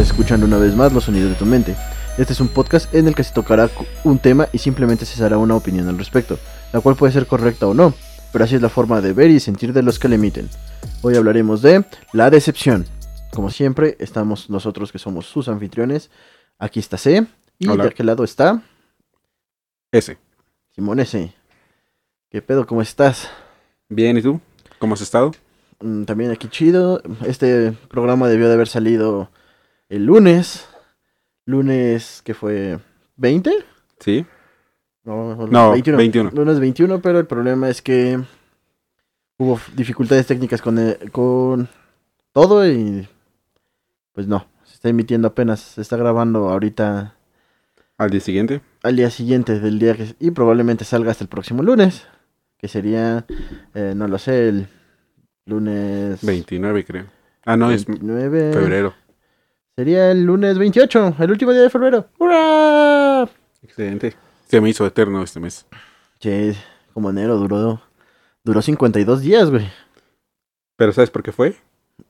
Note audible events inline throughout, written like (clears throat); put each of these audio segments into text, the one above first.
Estás escuchando una vez más los sonidos de tu mente. Este es un podcast en el que se tocará un tema y simplemente se dará una opinión al respecto, la cual puede ser correcta o no, pero así es la forma de ver y sentir de los que le emiten. Hoy hablaremos de la decepción. Como siempre, estamos nosotros que somos sus anfitriones. Aquí está C. Y Hola. de aquel lado está Ese. Simón S. ¿Qué pedo? ¿Cómo estás? Bien, ¿y tú? ¿Cómo has estado? Mm, También aquí chido. Este programa debió de haber salido el lunes. Lunes que fue 20? Sí. No, No, 21. Lunes 21, pero el problema es que hubo dificultades técnicas con, el- con todo y pues no, se está emitiendo apenas, se está grabando ahorita Al día siguiente. al día siguiente del día que y probablemente salga hasta el próximo lunes, que sería, eh, no lo sé, el lunes 29, creo. Ah, no, es 29. febrero. Sería el lunes 28, el último día de febrero. ¡Hurra! Excelente. Se me hizo eterno este mes. Che, como enero duró, duró 52 días, güey. Pero ¿sabes por qué fue?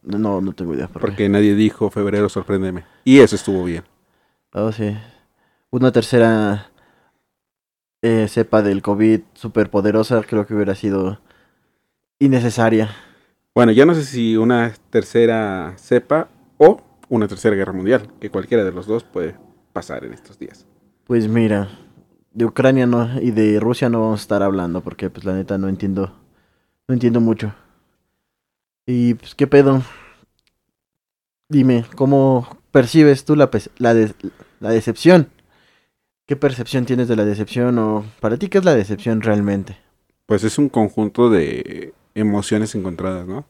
No, no tengo idea. Por qué. Porque nadie dijo febrero, sorpréndeme. Y eso estuvo bien. Oh, sí. Una tercera eh, cepa del COVID superpoderosa creo que hubiera sido innecesaria. Bueno, ya no sé si una tercera cepa o una tercera guerra mundial, que cualquiera de los dos puede pasar en estos días. Pues mira, de Ucrania no y de Rusia no vamos a estar hablando porque pues la neta no entiendo, no entiendo mucho. Y pues qué pedo. Dime, ¿cómo percibes tú la, la, de- la decepción? ¿Qué percepción tienes de la decepción o para ti qué es la decepción realmente? Pues es un conjunto de emociones encontradas, ¿no?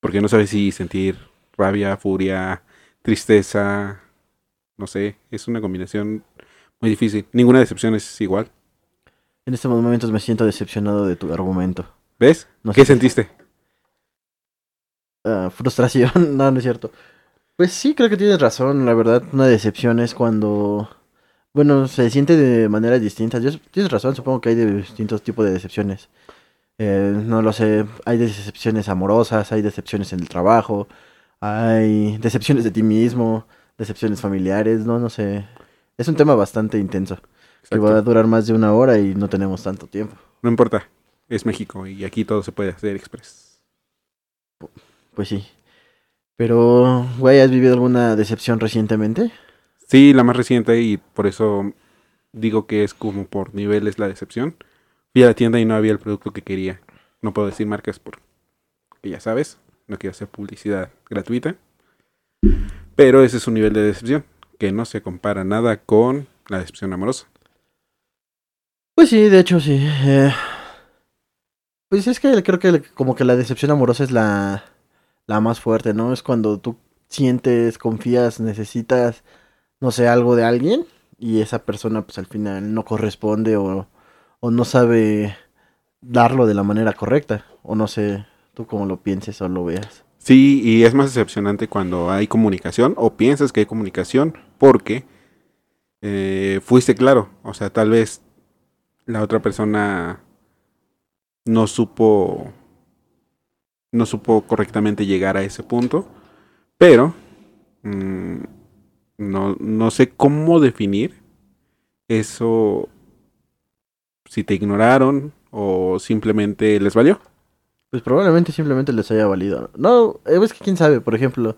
Porque no sabes si sentir rabia, furia, tristeza, no sé, es una combinación muy difícil. Ninguna decepción es igual. En estos momentos me siento decepcionado de tu argumento. ¿Ves? No ¿Qué sé. sentiste? Ah, frustración, (laughs) no, no es cierto. Pues sí, creo que tienes razón, la verdad, una decepción es cuando, bueno, se siente de maneras distintas. Yo- tienes razón, supongo que hay de distintos tipos de decepciones. Eh, no lo sé, hay decepciones amorosas, hay decepciones en el trabajo, hay decepciones de ti mismo, decepciones familiares, no, no sé. Es un tema bastante intenso, que va a durar más de una hora y no tenemos tanto tiempo. No importa, es México y aquí todo se puede hacer express. Pues sí. Pero, güey, ¿has vivido alguna decepción recientemente? Sí, la más reciente y por eso digo que es como por niveles la decepción. Fui a la tienda y no había el producto que quería. No puedo decir marcas porque ya sabes, no quiero hacer publicidad gratuita. Pero ese es un nivel de decepción que no se compara nada con la decepción amorosa. Pues sí, de hecho sí. eh, Pues es que creo que como que la decepción amorosa es la, la más fuerte, ¿no? Es cuando tú sientes, confías, necesitas, no sé, algo de alguien y esa persona pues al final no corresponde o, o no sabe darlo de la manera correcta. O no sé, tú cómo lo pienses o lo veas. Sí, y es más decepcionante cuando hay comunicación o piensas que hay comunicación porque eh, fuiste claro. O sea, tal vez la otra persona no supo no supo correctamente llegar a ese punto, pero mm, no, no sé cómo definir eso si te ignoraron o simplemente les valió. Pues probablemente simplemente les haya valido. No, eh, es que quién sabe, por ejemplo,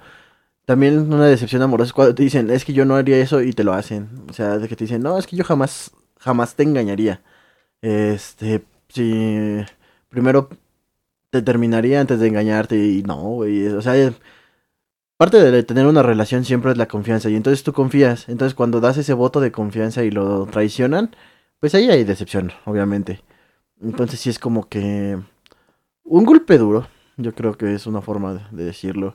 también una decepción amorosa es cuando te dicen, es que yo no haría eso y te lo hacen. O sea, que te dicen, no, es que yo jamás, jamás te engañaría. Este, si primero te terminaría antes de engañarte y no, güey. O sea, parte de tener una relación siempre es la confianza y entonces tú confías. Entonces cuando das ese voto de confianza y lo traicionan, pues ahí hay decepción, obviamente. Entonces sí es como que un golpe duro, yo creo que es una forma de- de decirlo.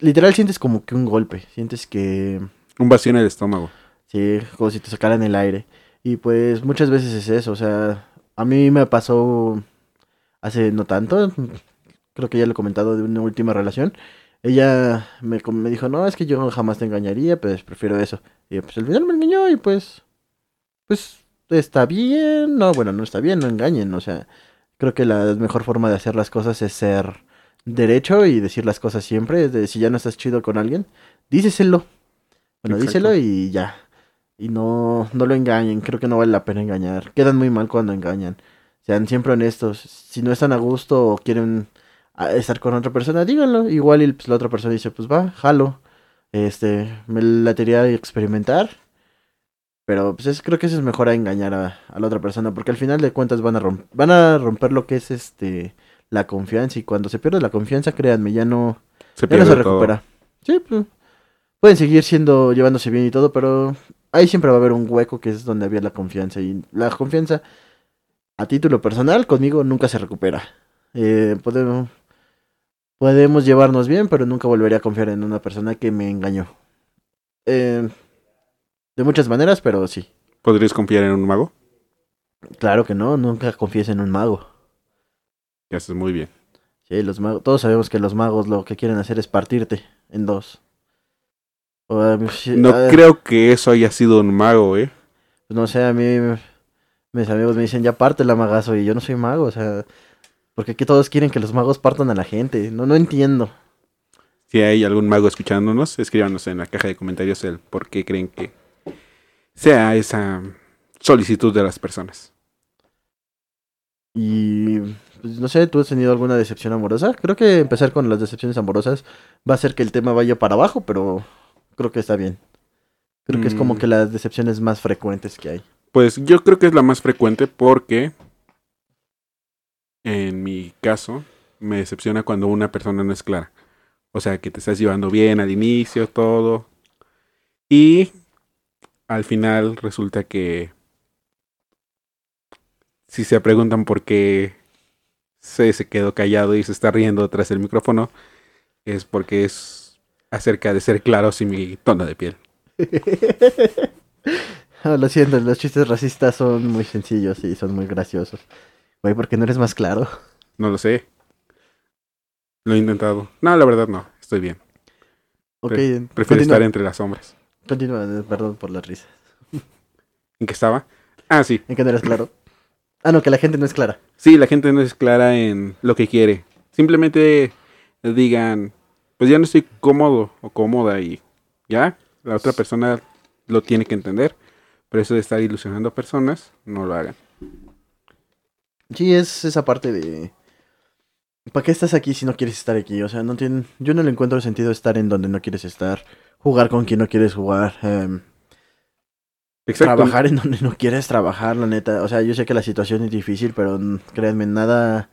Literal sientes como que un golpe, sientes que Un vacío en el estómago. Sí, como si te sacaran el aire. Y pues muchas veces es eso, o sea, a mí me pasó hace no tanto, creo que ya lo he comentado de una última relación. Ella me dijo, no, es que yo jamás te engañaría, pues prefiero eso. Y pues al final me engañó y pues, pues está bien, no, bueno, no está bien, no engañen, o sea, creo que la mejor forma de hacer las cosas es ser derecho y decir las cosas siempre. Es de, si ya no estás chido con alguien, díceselo. Bueno, Exacto. díselo y ya. Y no, no lo engañen, creo que no vale la pena engañar. Quedan muy mal cuando engañan. Sean siempre honestos. Si no están a gusto o quieren a- estar con otra persona, díganlo. Igual y pues, la otra persona dice, pues va, jalo. Este, me latería experimentar. Pero pues es- creo que eso es mejor a engañar a, a la otra persona. Porque al final de cuentas van a, rom- van a romper lo que es este la confianza. Y cuando se pierde la confianza, créanme, ya no, Se ya no pierde se todo. recupera. Sí, pues, pueden seguir siendo, llevándose bien y todo, pero ahí siempre va a haber un hueco que es donde había la confianza. Y la confianza, a título personal, conmigo nunca se recupera. Eh, podemos, podemos llevarnos bien, pero nunca volvería a confiar en una persona que me engañó. Eh, de muchas maneras, pero sí. ¿Podrías confiar en un mago? Claro que no, nunca confíes en un mago. Ya haces muy bien. Sí, los magos, todos sabemos que los magos lo que quieren hacer es partirte en dos. O, sí, No ah, creo que eso haya sido un mago, ¿eh? pues no sé, a mí mis amigos me dicen ya parte la magazo y yo no soy mago, o sea, porque aquí todos quieren que los magos partan a la gente, no no entiendo. Si hay algún mago escuchándonos, escríbanos en la caja de comentarios el por qué creen que sea esa solicitud de las personas. Y pues, no sé, ¿tú has tenido alguna decepción amorosa? Creo que empezar con las decepciones amorosas va a hacer que el tema vaya para abajo, pero creo que está bien. Creo que es como Mm. que las decepciones más frecuentes que hay. Pues yo creo que es la más frecuente porque en mi caso me decepciona cuando una persona no es clara. O sea, que te estás llevando bien al inicio, todo. Y al final resulta que si se preguntan por qué se, se quedó callado y se está riendo tras el micrófono, es porque es acerca de ser claros y mi tono de piel. Ah, (laughs) Lo siento, los chistes racistas son muy sencillos y son muy graciosos. Güey, ¿por qué no eres más claro? No lo sé. Lo he intentado. No, la verdad no. Estoy bien. Prefiero continúa, estar entre las sombras. Continúa, eh, perdón por la risa. ¿En qué estaba? Ah, sí. ¿En qué no eres claro? Ah, no, que la gente no es clara. Sí, la gente no es clara en lo que quiere. Simplemente digan, pues ya no estoy cómodo o cómoda y ya, la otra persona lo tiene que entender. Pero eso de estar ilusionando a personas, no lo hagan. Sí, es esa parte de... ¿Para qué estás aquí si no quieres estar aquí? O sea, no tiene... yo no le encuentro sentido estar en donde no quieres estar, jugar con quien no quieres jugar, em, Exacto. trabajar en donde no quieres trabajar, la neta. O sea, yo sé que la situación es difícil, pero créanme, nada,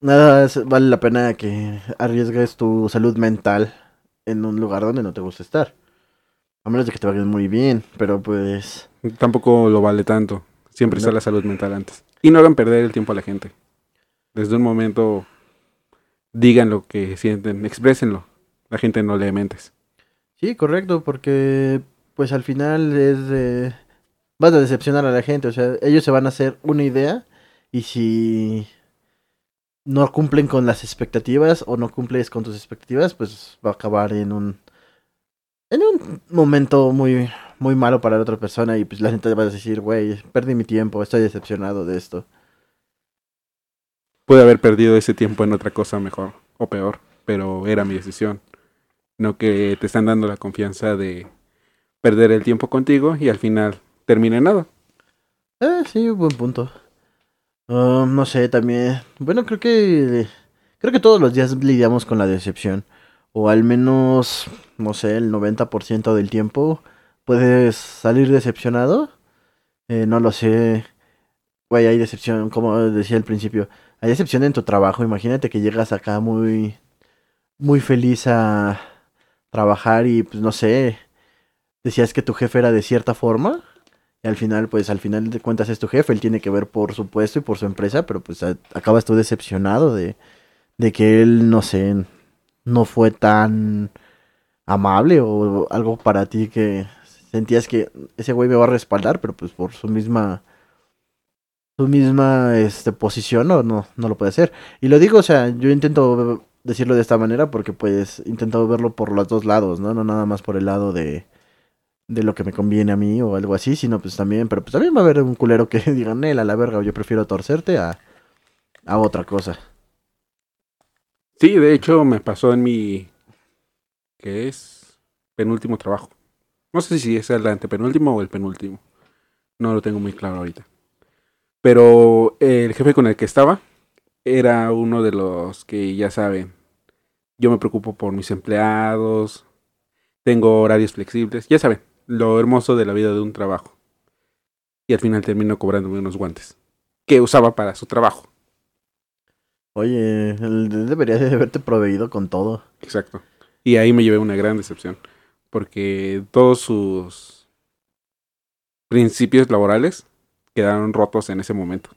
nada vale la pena que arriesgues tu salud mental en un lugar donde no te gusta estar. A menos de que te vayas muy bien, pero pues... Tampoco lo vale tanto. Siempre está la salud mental antes. Y no hagan perder el tiempo a la gente. Desde un momento digan lo que sienten, exprésenlo. La gente no lee mentes. Sí, correcto, porque pues al final es de... Vas a decepcionar a la gente, o sea, ellos se van a hacer una idea y si no cumplen con las expectativas o no cumples con tus expectativas, pues va a acabar en un en un momento muy muy malo para la otra persona y pues la gente va a decir, güey, perdí mi tiempo, estoy decepcionado de esto. Pude haber perdido ese tiempo en otra cosa mejor o peor, pero era mi decisión. No que te están dando la confianza de perder el tiempo contigo y al final termine en nada. Eh, sí, buen punto. Ah, no sé, también. Bueno, creo que. Creo que todos los días lidiamos con la decepción. O al menos, no sé, el 90% del tiempo puedes salir decepcionado. Eh, no lo sé. Güey, hay decepción, como decía al principio. Hay decepción en tu trabajo. Imagínate que llegas acá muy. Muy feliz a trabajar y, pues no sé. Decías que tu jefe era de cierta forma. Y al final, pues al final de cuentas es tu jefe, él tiene que ver por su puesto y por su empresa, pero pues a- acabas tú decepcionado de, de que él, no sé, no fue tan amable o algo para ti que sentías que ese güey me va a respaldar, pero pues por su misma su misma este posición no, no, no lo puede hacer. Y lo digo, o sea, yo intento decirlo de esta manera porque pues intento verlo por los dos lados, ¿no? No nada más por el lado de de lo que me conviene a mí o algo así, sino pues también, pero pues también va a haber un culero que (laughs) digan, él a la verga, yo prefiero torcerte a, a otra cosa. Sí, de hecho me pasó en mi... ¿Qué es? penúltimo trabajo. No sé si es el antepenúltimo o el penúltimo. No lo tengo muy claro ahorita. Pero el jefe con el que estaba era uno de los que ya saben, yo me preocupo por mis empleados, tengo horarios flexibles, ya saben, lo hermoso de la vida de un trabajo. Y al final termino cobrándome unos guantes que usaba para su trabajo. Oye, él debería de haberte proveído con todo. Exacto. Y ahí me llevé una gran decepción. Porque todos sus principios laborales quedaron rotos en ese momento.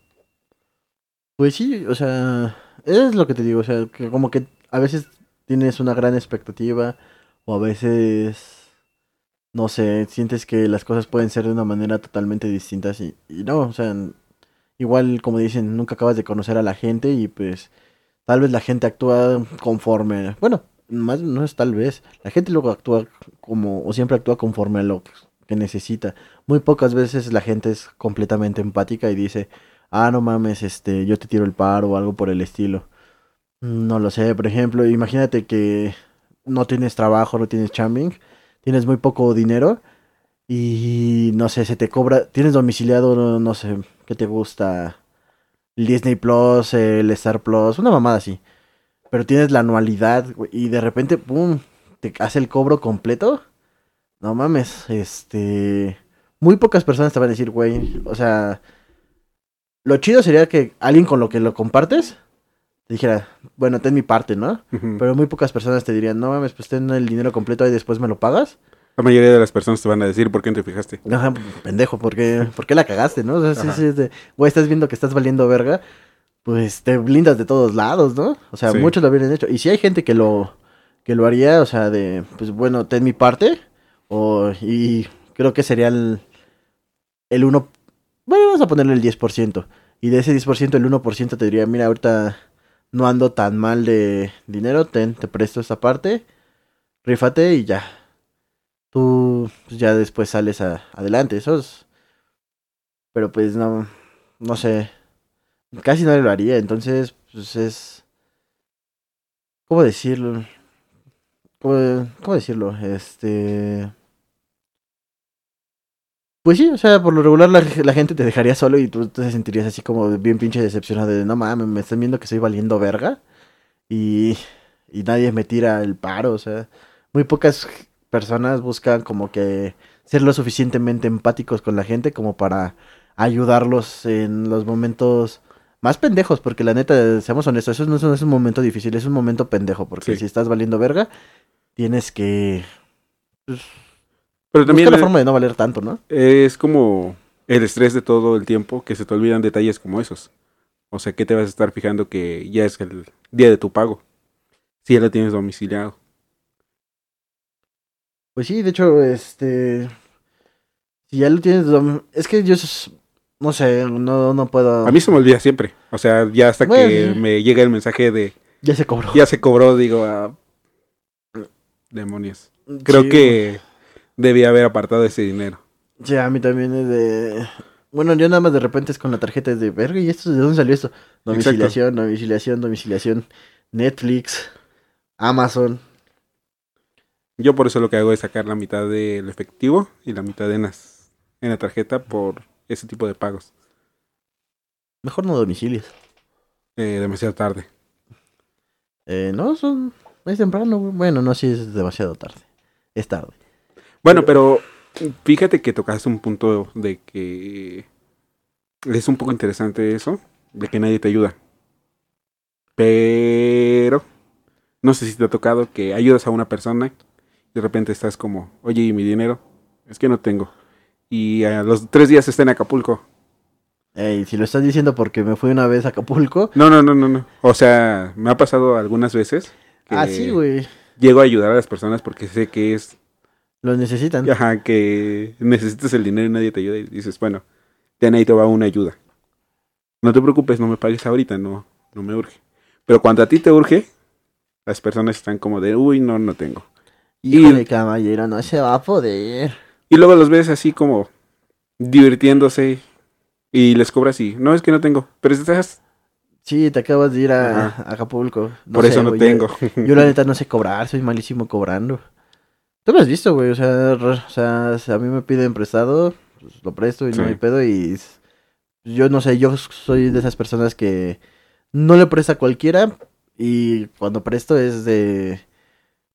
Pues sí, o sea, es lo que te digo, o sea, que como que a veces tienes una gran expectativa o a veces, no sé, sientes que las cosas pueden ser de una manera totalmente distinta y, y no, o sea, igual como dicen, nunca acabas de conocer a la gente y pues tal vez la gente actúa conforme, bueno, más no es tal vez, la gente luego actúa como, o siempre actúa conforme a lo que necesita. Muy pocas veces la gente es completamente empática y dice, ah, no mames, este, yo te tiro el paro o algo por el estilo. No lo sé, por ejemplo, imagínate que no tienes trabajo, no tienes chambing, tienes muy poco dinero y no sé, se te cobra, tienes domiciliado, no, sé, ¿qué te gusta? El Disney Plus, el Star Plus, una mamada así. Pero tienes la anualidad y de repente, ¡pum! Te hace el cobro completo. No mames, este... Muy pocas personas te van a decir, güey, o sea... Lo chido sería que alguien con lo que lo compartes te dijera, bueno, ten mi parte, ¿no? Pero muy pocas personas te dirían, no mames, pues ten el dinero completo y después me lo pagas. La mayoría de las personas te van a decir, ¿por qué no te fijaste? Ajá, pendejo, ¿por qué, ¿por qué la cagaste, no? O sea, sí, sí, güey, estás viendo que estás valiendo verga, pues te blindas de todos lados, ¿no? O sea, muchos lo habrían hecho. Y si hay gente que lo, que lo haría, o sea, de, pues bueno, ten mi parte, o, y creo que sería el, el 1, bueno, vamos a ponerle el 10%. Y de ese 10%, el 1% te diría, mira, ahorita no ando tan mal de dinero, ten, te presto esta parte, rífate y ya. Tú pues, ya después sales adelante, eso es... Pero pues no, no sé, casi no lo haría, entonces pues es... ¿Cómo decirlo? ¿Cómo, cómo decirlo? Este... Pues sí, o sea, por lo regular la, gente te dejaría solo y tú te sentirías así como bien pinche decepcionado de no mames, me están viendo que estoy valiendo verga y, y nadie me tira el paro, o sea, muy pocas personas buscan como que ser lo suficientemente empáticos con la gente como para ayudarlos en los momentos más pendejos, porque la neta, seamos honestos, eso no es, un momento difícil, es un momento pendejo, porque si estás valiendo verga, tienes que... Pues, pero también... la forma de no valer tanto, ¿no? Es como el estrés de todo el tiempo que se te olvidan detalles como esos. O sea, ¿qué te vas a estar fijando que ya es el día de tu pago? Si ya lo tienes domiciliado. Pues sí, de hecho, este... Si ya lo tienes... Es que yo... No sé, no, no puedo... A mí se me olvida siempre. O sea, ya hasta que me llega el mensaje de... Ya se cobró. Ya se cobró, digo, a... Demonios. Creo que debía haber apartado ese dinero. Sí, a mí también es de... Bueno, yo nada más de repente es con la tarjeta de verga, ¿y esto de dónde salió esto? Domiciliación, domiciliación, domiciliación. Netflix, Amazon. Yo por eso lo que hago es sacar la mitad del efectivo y la mitad en, las, en la tarjeta por ese tipo de pagos. Mejor no domicilios. Eh, demasiado tarde. Eh, no, son... Es temprano. Bueno, no, sí es demasiado tarde. Es tarde. Bueno, pero fíjate que tocaste un punto de que es un poco interesante eso, de que nadie te ayuda. Pero no sé si te ha tocado que ayudas a una persona y de repente estás como, oye, ¿y mi dinero? Es que no tengo. Y a los tres días está en Acapulco. Ey, si lo estás diciendo porque me fui una vez a Acapulco. No, no, no, no, no. O sea, me ha pasado algunas veces. Que ah, sí, güey. Llego a ayudar a las personas porque sé que es lo necesitan. Ajá, que necesitas el dinero y nadie te ayuda y dices, bueno, ya te va una ayuda. No te preocupes, no me pagues ahorita, no, no me urge. Pero cuando a ti te urge, las personas están como de, uy, no, no tengo. Híjole, y, caballero, no se va a poder. Y luego los ves así como divirtiéndose y les cobras y, no, es que no tengo, pero estás... Sí, te acabas de ir a, Acapulco. Por eso no tengo. yo la neta no sé cobrar, soy malísimo cobrando. Tú me has visto, güey, o sea, o a mí me piden prestado, pues lo presto y Sí. no hay pedo y yo no sé, yo soy de esas personas que no le presta a cualquiera y cuando presto es de,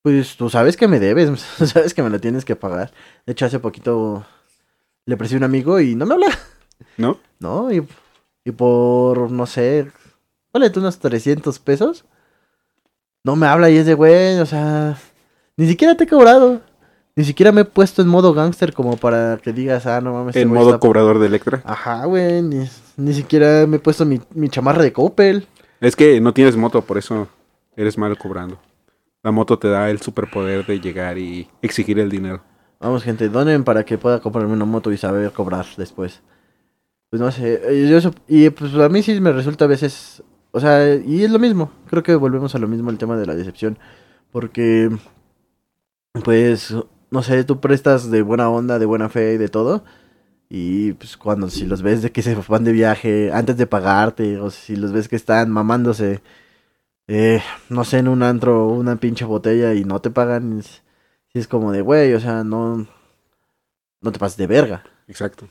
pues tú sabes que me debes, (laughs) sabes que me lo tienes que pagar. De hecho, hace poquito le presté a un amigo y no me habla, ¿No? ¿no? Y, y por, no sé, vale, tú unos 300 pesos, no me habla y es de, güey, o sea, ni siquiera te he cobrado. Ni siquiera me he puesto en modo gángster como para que digas, ah, no mames. este En modo cobrador de Electra. Ajá, güey, ni, ni siquiera me he puesto mi, mi chamarra de Coppel. Es que no tienes moto, por eso eres malo cobrando. La moto te da el superpoder de llegar y exigir el dinero. Vamos, gente, donen para que pueda comprarme una moto y saber cobrar después. Pues no sé, eh, yo y pues a mí sí me resulta a veces, o sea, y es lo mismo, creo que volvemos a lo mismo el tema de la decepción, porque, pues, no sé, tú prestas de buena onda, de buena fe y de todo, y pues cuando si los ves de que se van de viaje antes de pagarte, o si los ves que están mamándose, eh, no sé, en un antro, una pinche botella y no te pagan, es, es como de, güey, o sea, no, no te pases de verga. Exacto.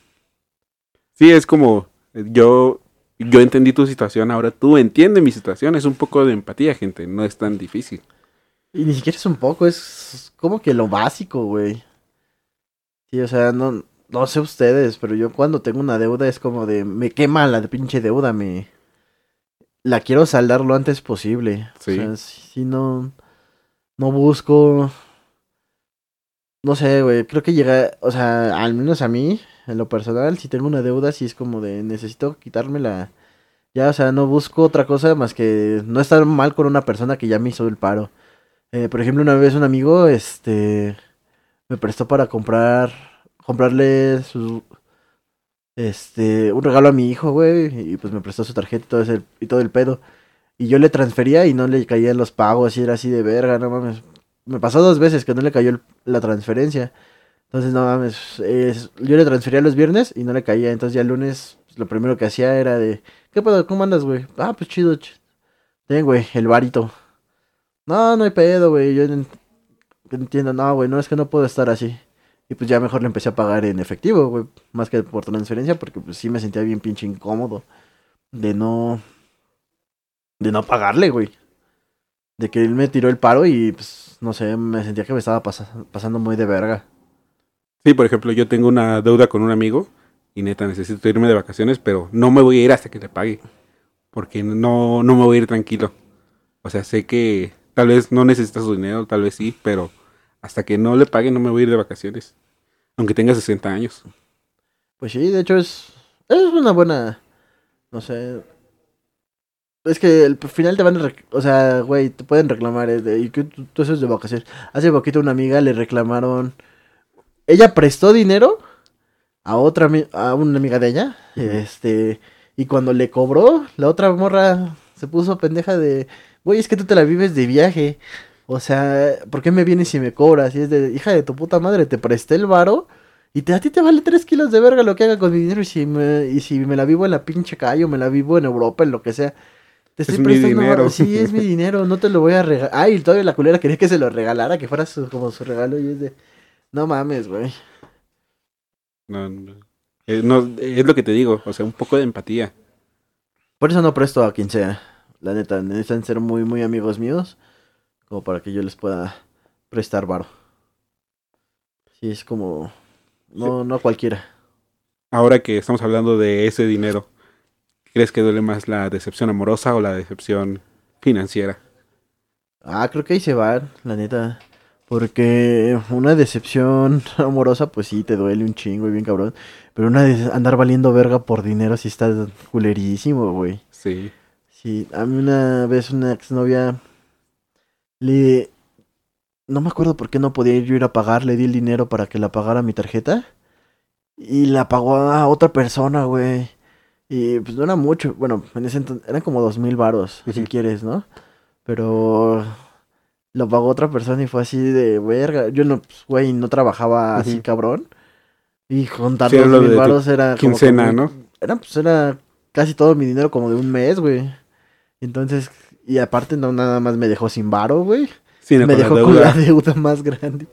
Sí, es como eh, yo yo entendí tu situación, ahora tú entiendes mi situación. Es un poco de empatía, gente. No es tan difícil. Y ni siquiera es un poco, es como que lo básico, güey. Sí, o sea, no, no sé ustedes, pero yo cuando tengo una deuda es como de, me quema la pinche deuda, me... La quiero saldar lo antes posible. Sí. O sea, si, si no, no busco... No sé, güey, creo que llega, o sea, al menos a mí, en lo personal, si tengo una deuda, sí es como de, necesito quitármela. Ya, o sea, no busco otra cosa más que no estar mal con una persona que ya me hizo el paro. Eh, por ejemplo, una vez un amigo, este, me prestó para comprar, comprarle su, este, un regalo a mi hijo, güey, y pues me prestó su tarjeta y todo ese, y todo el pedo. Y yo le transfería y no le caían los pagos y era así de verga, no mames. Me pasó dos veces que no le cayó la transferencia. Entonces, no mames, es- yo le transfería los viernes y no le caía. Entonces ya el lunes, pues, lo primero que hacía era de, ¿qué pedo? ¿Cómo andas, güey? Ah, pues chido, ch- Ten, güey, el varito. No, no hay pedo, güey. Yo en- entiendo, no, güey, no es que no puedo estar así. Y pues ya mejor le empecé a pagar en efectivo, güey, más que por transferencia, porque pues sí me sentía bien pinche incómodo de no de no pagarle, güey. De que él me tiró el paro y pues no sé, me sentía que me estaba pasa- pasando muy de verga. Sí, por ejemplo, yo tengo una deuda con un amigo y neta necesito irme de vacaciones, pero no me voy a ir hasta que le pague. Porque no, no me voy a ir tranquilo. O sea, sé que tal vez no necesita su dinero, tal vez sí, pero hasta que no le pague no me voy a ir de vacaciones. Aunque tenga 60 años. Pues sí, de hecho es es una buena no sé, es que al final te van a, o sea, güey, te pueden reclamar, eh, de, y que tú, tú eso es de vacaciones. Hace poquito una amiga le reclamaron, ella prestó dinero a otra, a una amiga de ella, este, y cuando le cobró, la otra morra se puso pendeja de, güey, es que tú te la vives de viaje, o sea, ¿por qué me vienes y me cobras? Y es de, hija de tu puta madre, te presté el varo. Y te, a ti te vale 3 kilos de verga lo que haga con mi dinero. Y si me, y si me la vivo en la pinche calle o me la vivo en Europa, en lo que sea. Te Es estoy mi prestando dinero. varo. Sí, es mi (laughs) dinero. No te lo voy a regalar. Ay, todavía la culera quería que se lo regalara, que fuera su- como su regalo. Y es de. No mames, güey. No, no. Eh, no, es lo que te digo, o sea, un poco de empatía. Por eso no presto a quien sea. La neta, necesitan ser muy, muy amigos míos. Como para que yo les pueda prestar varo. Sí, es como. No, no cualquiera. Ahora que estamos hablando de ese dinero, ¿crees que duele más la decepción amorosa o la decepción financiera? Ah, creo que ahí se van, la neta. Porque una decepción (laughs) amorosa, pues sí, te duele un chingo y bien cabrón. Pero una de andar valiendo verga por dinero sí está culerísimo, güey. Sí. Sí, a mí una vez una exnovia le... No me acuerdo por qué no podía yo ir a pagar, le di el dinero para que la pagara mi tarjeta. Y la pagó a otra persona, güey. Y pues no era mucho, bueno, en ese entonces eran como dos mil varos, si quieres, ¿no? Pero lo pagó otra persona y fue así de verga. Yo no, pues, güey, no trabajaba así cabrón. Y juntar Sí, era dos lo mil varos era como quincena, muy- ¿no? Era, pues, era casi todo mi dinero como de un mes, güey. Entonces, y aparte no nada más me dejó sin varo, güey. Sí, no, me la dejó con la deuda más grande.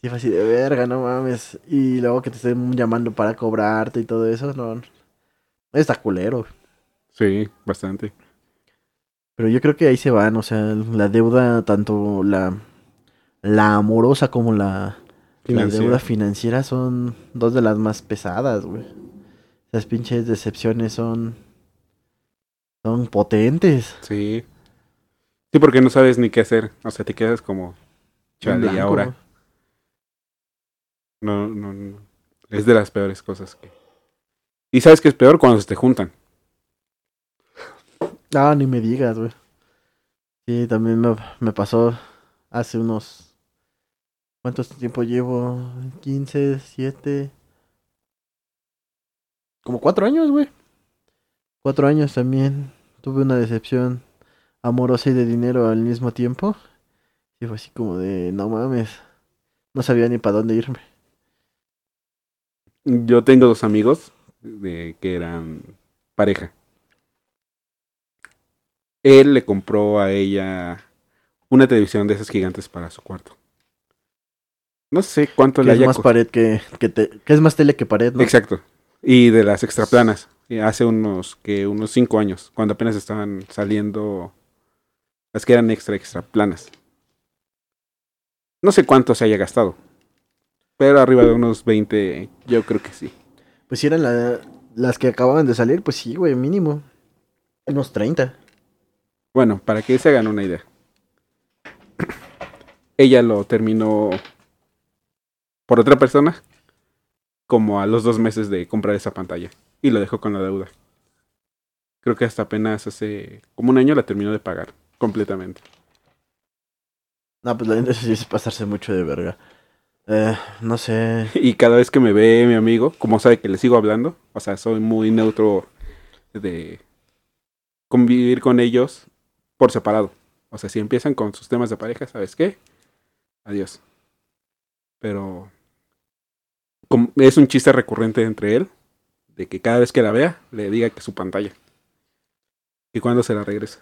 Sí, fue así de verga, no mames. Y luego que te estén llamando para cobrarte y todo eso, no. Está culero. Sí, bastante. Pero yo creo que ahí se van, o sea, la deuda, tanto la, la amorosa como la, la deuda financiera son dos de las más pesadas, güey. Esas pinches decepciones son, son potentes. Sí. Sí, porque no sabes ni qué hacer. O sea, te quedas como. Chale, y ahora. No, no, no. Es de las peores cosas que. Y sabes que es peor cuando se te juntan. Ah, ni me digas, güey. Sí, también me, me pasó hace unos... ¿Cuántos tiempo llevo? 15, 7... Como cuatro años, güey. Cuatro años también. Tuve una decepción amorosa y de dinero al mismo tiempo. Y fue así como de, no mames. No sabía ni para dónde irme. Yo tengo dos amigos de, que eran pareja. Él le compró a ella una televisión de esas gigantes para su cuarto. No sé cuánto le es haya más costado. pared que, que, te- que es más tele que pared, ¿no? Exacto. Y de las extraplanas. Hace unos que unos cinco años, cuando apenas estaban saliendo las que eran extra extra planas. No sé cuánto se haya gastado. Pero arriba de unos 20, yo creo que sí. Pues si eran la- las que acababan de salir, pues sí, güey, mínimo. Unos 30. Bueno, para que se hagan una idea. (clears throat) Ella lo terminó por otra persona como a los dos meses de comprar esa pantalla y lo dejó con la deuda. Creo que hasta apenas hace como un año la terminó de pagar completamente. No, pues la neta sí es pasarse mucho de verga. Eh, no sé. (laughs) Y cada vez que me ve mi amigo, como sabe que le sigo hablando, o sea, soy muy neutro de convivir con ellos por separado. O sea, si empiezan con sus temas de pareja, ¿sabes qué? Adiós. Pero es un chiste recurrente entre él, de que cada vez que la vea, le diga que su pantalla. Y cuando se la regresa.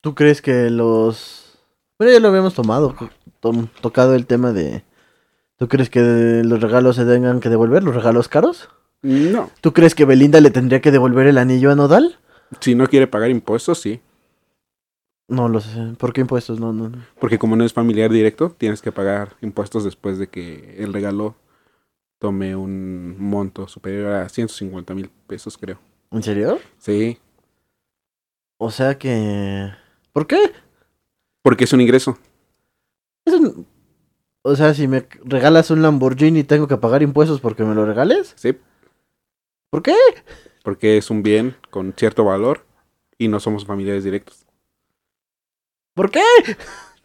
¿Tú crees que los... Bueno, ya lo habíamos tomado, tocado el tema de... ¿Tú crees que los regalos se tengan que devolver, los regalos caros? No, ¿Tú crees que Belinda le tendría que devolver el anillo a Nodal? Si no quiere pagar impuestos, sí. No lo sé. ¿Por qué impuestos? No, no. no. Porque como no es familiar directo, tienes que pagar impuestos después de que el regalo tome un monto superior a 150 mil pesos, creo. ¿En serio? Sí, O sea que... ¿Por qué? porque es un ingreso. Es un- O sea, si me regalas un Lamborghini, ¿tengo que pagar impuestos porque me lo regales? Sí, ¿Por qué? Porque es un bien con cierto valor y no somos familiares directos. ¿Por qué?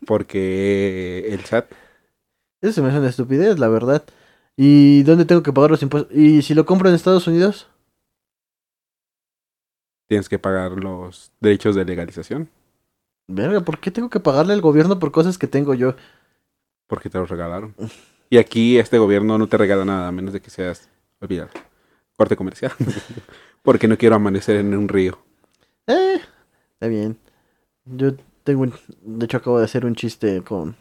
Porque el SAT, Eso se me hace una estupidez, la verdad. ¿Y dónde tengo que pagar los impuestos? ¿Y si lo compro en Estados Unidos? tienes que pagar los derechos de legalización Verga, ¿por qué tengo que pagarle al gobierno por cosas que tengo yo? porque te los regalaron. Y aquí este gobierno no te regala nada, a menos de que seas, olvidar, corte comercial. (laughs) porque no quiero amanecer en un río. Eh, está bien. Yo tengo un... De hecho, acabo de hacer un chiste con...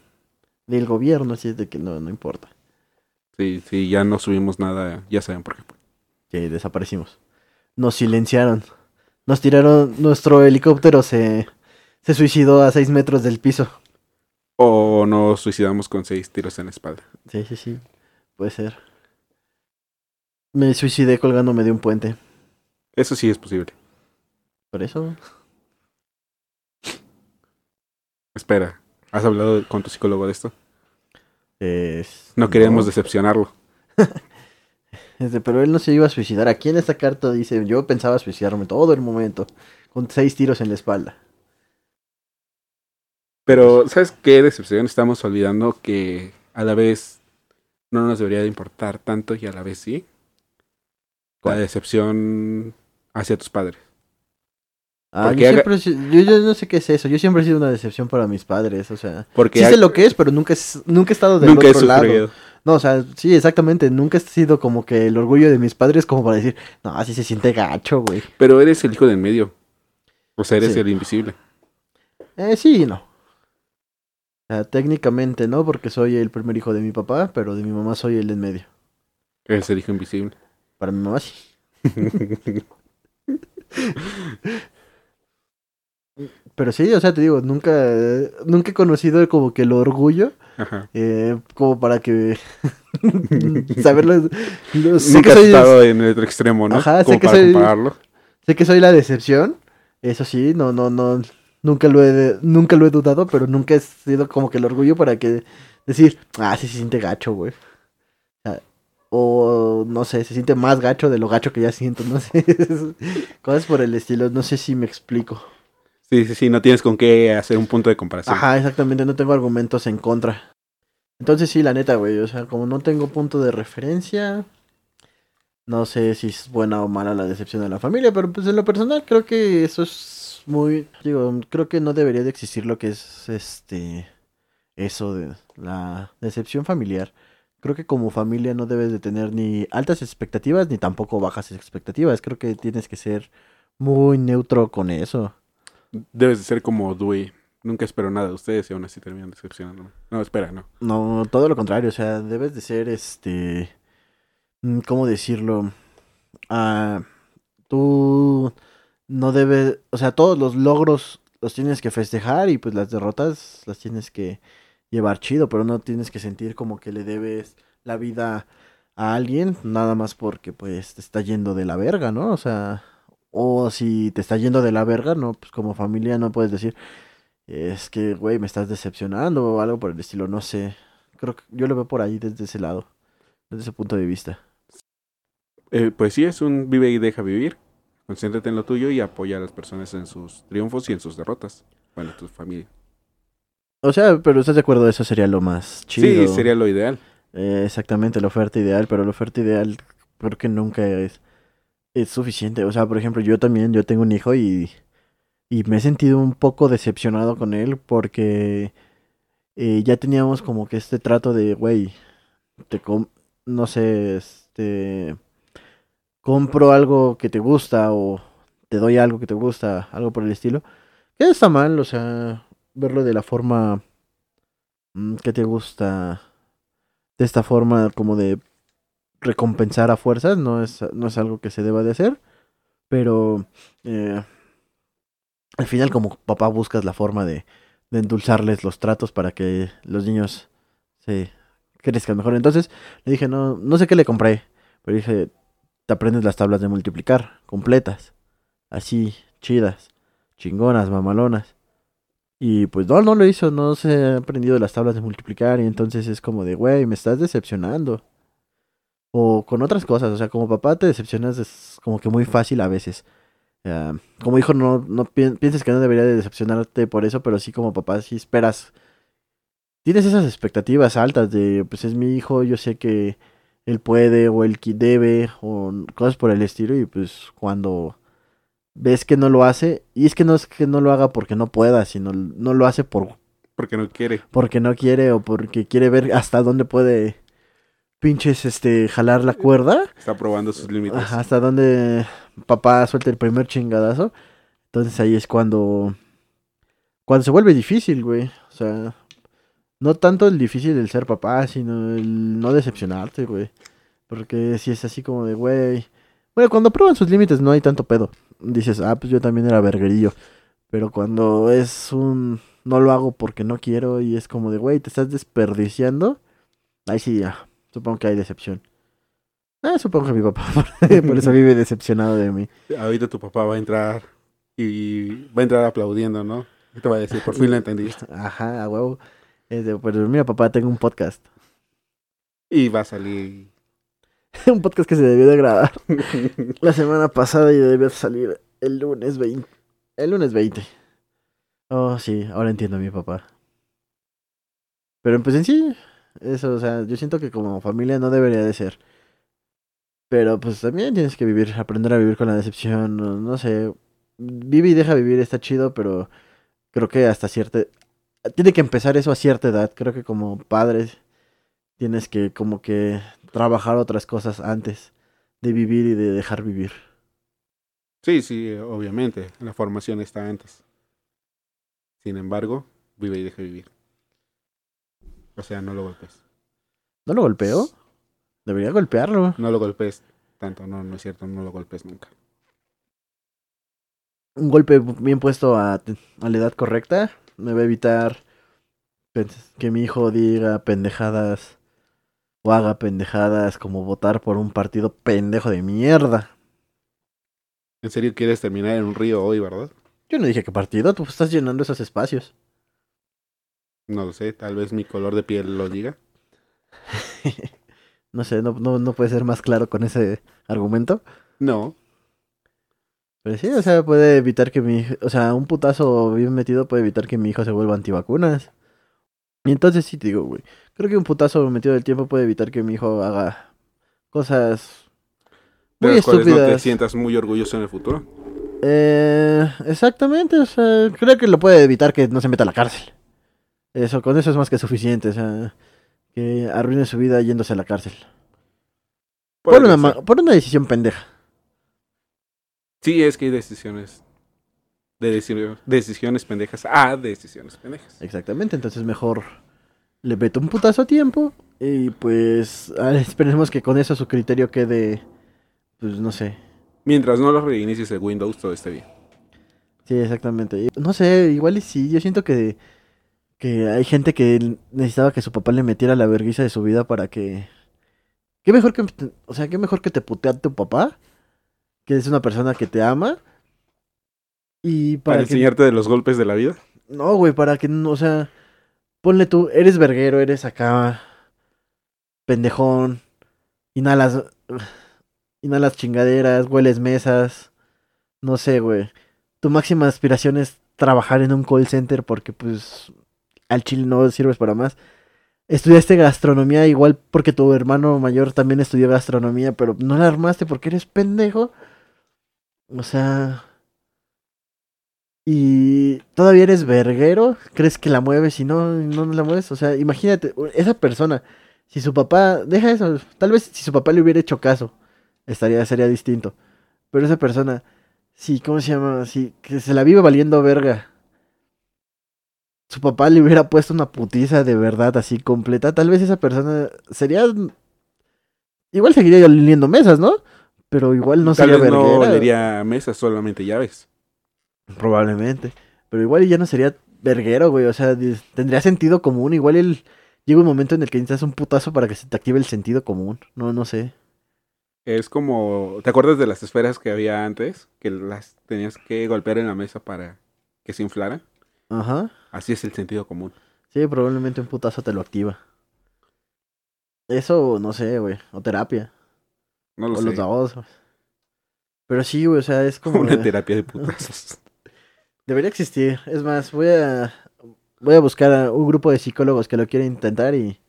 Del gobierno, así es de que no, no importa. Sí, sí, ya no subimos nada, ya saben por qué. Que desaparecimos. Nos silenciaron. Nos tiraron... Nuestro helicóptero se... Se suicidó a 6 metros del piso. O nos suicidamos con seis tiros en la espalda. Sí, sí, sí. Puede ser. Me suicidé colgándome de un puente. Eso sí es posible. Por eso. Espera, ¿has hablado con tu psicólogo de esto? Es- No queremos decepcionarlo. (laughs) Este, pero él no se iba a suicidar. Aquí en esta carta dice, yo pensaba suicidarme todo el momento. Con seis tiros en la espalda. Pero, ¿sabes qué decepción? Estamos olvidando que a la vez no nos debería de importar tanto y a la vez sí. La decepción hacia tus padres. Ah, yo, haga- siempre, yo, yo no sé qué es eso. Yo siempre he sido una decepción para mis padres. O sea, Porque sí ha- sé lo que es, pero nunca, es- nunca he estado del nunca he otro lado. No, o sea, sí, exactamente. Nunca he sido como que el orgullo de mis padres como para decir, no, así se siente gacho, güey. Pero eres el hijo del medio. O sea, eres Sí. el invisible. Eh, sí y no. O sea, técnicamente no, porque soy el primer hijo de mi papá, pero de mi mamá soy el en medio. Es el hijo invisible. Para mi mamá sí. (laughs) Pero sí, o sea, te digo, nunca, nunca he conocido como que el orgullo, Ajá. eh, como para que (laughs) saberlo. lo- sé, Nunca que soy, estado en el otro extremo, ¿no? Ajá, sé Como que para soy- compararlo. sé que soy la decepción. Eso sí, no, no, no, nunca lo he, nunca lo he dudado, pero nunca he sido como que el orgullo para que decir, ah, sí se siente gacho, güey. O no sé, se siente más gacho de lo gacho que ya siento, no sé. (laughs) Cosas por el estilo, no sé si me explico. Sí, sí, sí, no tienes con qué hacer un punto de comparación. Ajá, exactamente, no tengo argumentos en contra. Entonces sí, la neta, güey, o sea, como no tengo punto de referencia, no sé si es buena o mala la decepción de la familia, pero pues en lo personal creo que eso es muy, digo, creo que no debería de existir lo que es este, eso de la decepción familiar. Creo que como familia no debes de tener ni altas expectativas ni tampoco bajas expectativas. Creo que tienes que ser muy neutro con eso. Debes de ser como Dewey. Nunca espero nada de ustedes y aún así terminan decepcionándome. No, espera, no. No, todo lo contrario, o sea, debes de ser este, mm, ¿cómo decirlo? Ah, tú no debes, o sea, todos los logros los tienes que festejar y pues las derrotas las tienes que llevar chido, pero no tienes que sentir como que le debes la vida a alguien nada más porque pues te está yendo de la verga, ¿no? O sea, o si te está yendo de la verga, no, pues como familia no puedes decir, es que, güey, me estás decepcionando o algo por el estilo, no sé. Creo que yo lo veo por ahí desde ese lado, desde ese punto de vista. Eh, pues sí, es un vive y deja vivir. Concéntrate en lo tuyo y apoya a las personas en sus triunfos y en sus derrotas. Bueno, tu familia. O sea, pero estás de acuerdo, eso sería lo más chido. Sí, sería lo ideal. Eh, exactamente, la oferta ideal, pero la oferta ideal creo que nunca es, es suficiente. O sea, por ejemplo, yo también, yo tengo un hijo y, y me he sentido un poco decepcionado con él porque eh, ya teníamos como que este trato de, güey, te com- no sé, este, compro algo que te gusta o te doy algo que te gusta, algo por el estilo. Que está mal, o sea, verlo de la forma mm, que te gusta de esta forma como de recompensar a fuerzas, no es, no es algo que se deba de hacer, pero eh, al final como papá buscas la forma de, de endulzarles los tratos para que los niños se crezcan mejor. Entonces le dije, no, no sé qué le compré, pero dije, te aprendes las tablas de multiplicar completas, así, chidas, chingonas, mamalonas. Y pues no, no lo hizo, no se ha aprendido las tablas de multiplicar y entonces es como de, güey, me estás decepcionando. O con otras cosas, o sea, como papá te decepcionas es como que muy fácil a veces. Ah, como hijo no, no pi- pienses que no debería de decepcionarte por eso, pero sí como papá sí esperas. Tienes esas expectativas altas de, pues es mi hijo, yo sé que él puede o él debe o cosas por el estilo y pues cuando ves que no lo hace, y es que no es que no lo haga porque no pueda, sino no lo hace por Porque no quiere. porque no quiere o porque quiere ver hasta dónde puede pinches este jalar la cuerda, Está probando sus límites. Hasta dónde papá suelta el primer chingadazo. Entonces ahí es cuando cuando se vuelve difícil, güey. O sea, no tanto el difícil del ser papá, sino el no decepcionarte, güey. Porque si es así como de, güey. Bueno, cuando prueban sus límites no hay tanto pedo. Dices, ah, pues yo también era verguerillo. Pero cuando es un. No lo hago porque no quiero y es como de, güey, te estás desperdiciando. Ahí sí, ya. Supongo que hay decepción. Ah, supongo que mi papá (laughs) por eso (laughs) vive decepcionado de mí. Ahorita tu papá va a entrar y va a entrar aplaudiendo, ¿no? Y te va a decir, por fin lo entendiste. (laughs) Ajá, a huevo. Es de, pues mira, papá, tengo un podcast. Y va a salir. (laughs) un podcast que se debió de grabar (laughs) la semana pasada y debió salir el lunes 20. El lunes 20. Oh, sí, ahora entiendo a mi papá. Pero pues en sí, eso, o sea, yo siento que como familia no debería de ser. Pero pues también tienes que vivir, aprender a vivir con la decepción, no, no sé. Vive y deja vivir, está chido, pero creo que hasta cierta... Tiene que empezar eso a cierta edad. Creo que como padres tienes que como que trabajar otras cosas antes de vivir y de dejar vivir. Sí, sí, obviamente. La formación está antes. Sin embargo, vive y deja vivir. O sea, no lo golpes. ¿No lo golpeo? Debería golpearlo. No lo golpes tanto, no, no es cierto, no lo golpes nunca. Un golpe bien puesto a, a la edad correcta me va a evitar que mi hijo diga pendejadas o haga pendejadas como votar por un partido pendejo de mierda. ¿En serio quieres terminar en un río hoy, verdad? Yo no dije que partido, tú estás llenando esos espacios. No lo sé, tal vez mi color de piel lo diga. (laughs) No sé, no, no, no puede ser más claro con ese argumento. No, Pero sí, o sea, puede evitar que mi hijo, o sea, un putazo bien metido puede evitar que mi hijo se vuelva antivacunas. Y entonces sí te digo, güey, creo que un putazo metido del tiempo puede evitar que mi hijo haga cosas de muy cuales no te estúpidas. sientas muy orgulloso en el futuro. Eh, exactamente, o sea, creo que lo puede evitar que no se meta a la cárcel. Eso, con eso es más que suficiente, o sea, que arruine su vida yéndose a la cárcel. Por una, por una decisión pendeja. Sí, es que hay decisiones. De deci- decisiones pendejas a decisiones pendejas. Exactamente, entonces mejor le meto un putazo a tiempo y pues ah, esperemos que con eso su criterio quede, pues no sé. Mientras no lo reinicies el Windows, todo esté bien. Sí, exactamente. No sé, igual y sí, yo siento que, que hay gente que necesitaba que su papá le metiera la vergüenza de su vida para que... Qué mejor que, o sea, qué mejor que te putea tu papá, que es una persona que te ama. Y Para, para, que... enseñarte de los golpes de la vida. No, güey, para que no, o sea, ponle tú, eres verguero, eres acá pendejón, inhalas (sighs) inhalas chingaderas, hueles mesas, no sé, güey. Tu máxima aspiración es trabajar en un call center porque pues al chile no sirves para más. Estudiaste gastronomía igual porque tu hermano mayor también estudió gastronomía, pero no la armaste porque eres pendejo. O sea, y todavía eres verguero, crees que la mueves y no, no la mueves. O sea, imagínate, esa persona, si su papá, deja eso, tal vez si su papá le hubiera hecho caso, estaría, sería distinto. Pero esa persona, sí, ¿cómo se llama? Sí, que se la vive valiendo verga. Su papá le hubiera puesto una putiza de verdad así completa. Tal vez esa persona sería. Igual seguiría oliendo mesas, ¿no? Pero igual no Tal sería vez no leería mesas, solamente llaves. Probablemente. Pero igual ya no sería verguero, güey. O sea, tendría sentido común. Igual el... llega un momento en el que necesitas un putazo para que se te active el sentido común. No, no sé. Es como, ¿te acuerdas de las esferas que había antes? Que las tenías que golpear en la mesa para que se inflaran. Ajá. Así es el sentido común. Sí, probablemente un putazo te lo activa. Eso, no sé, güey. O terapia. No lo o sé. los dos. Pero sí, güey. O sea, es (laughs) como... Una terapia de putazos. (laughs) Debería existir. Es más, voy a... Voy a buscar a un grupo de psicólogos que lo quiera intentar y...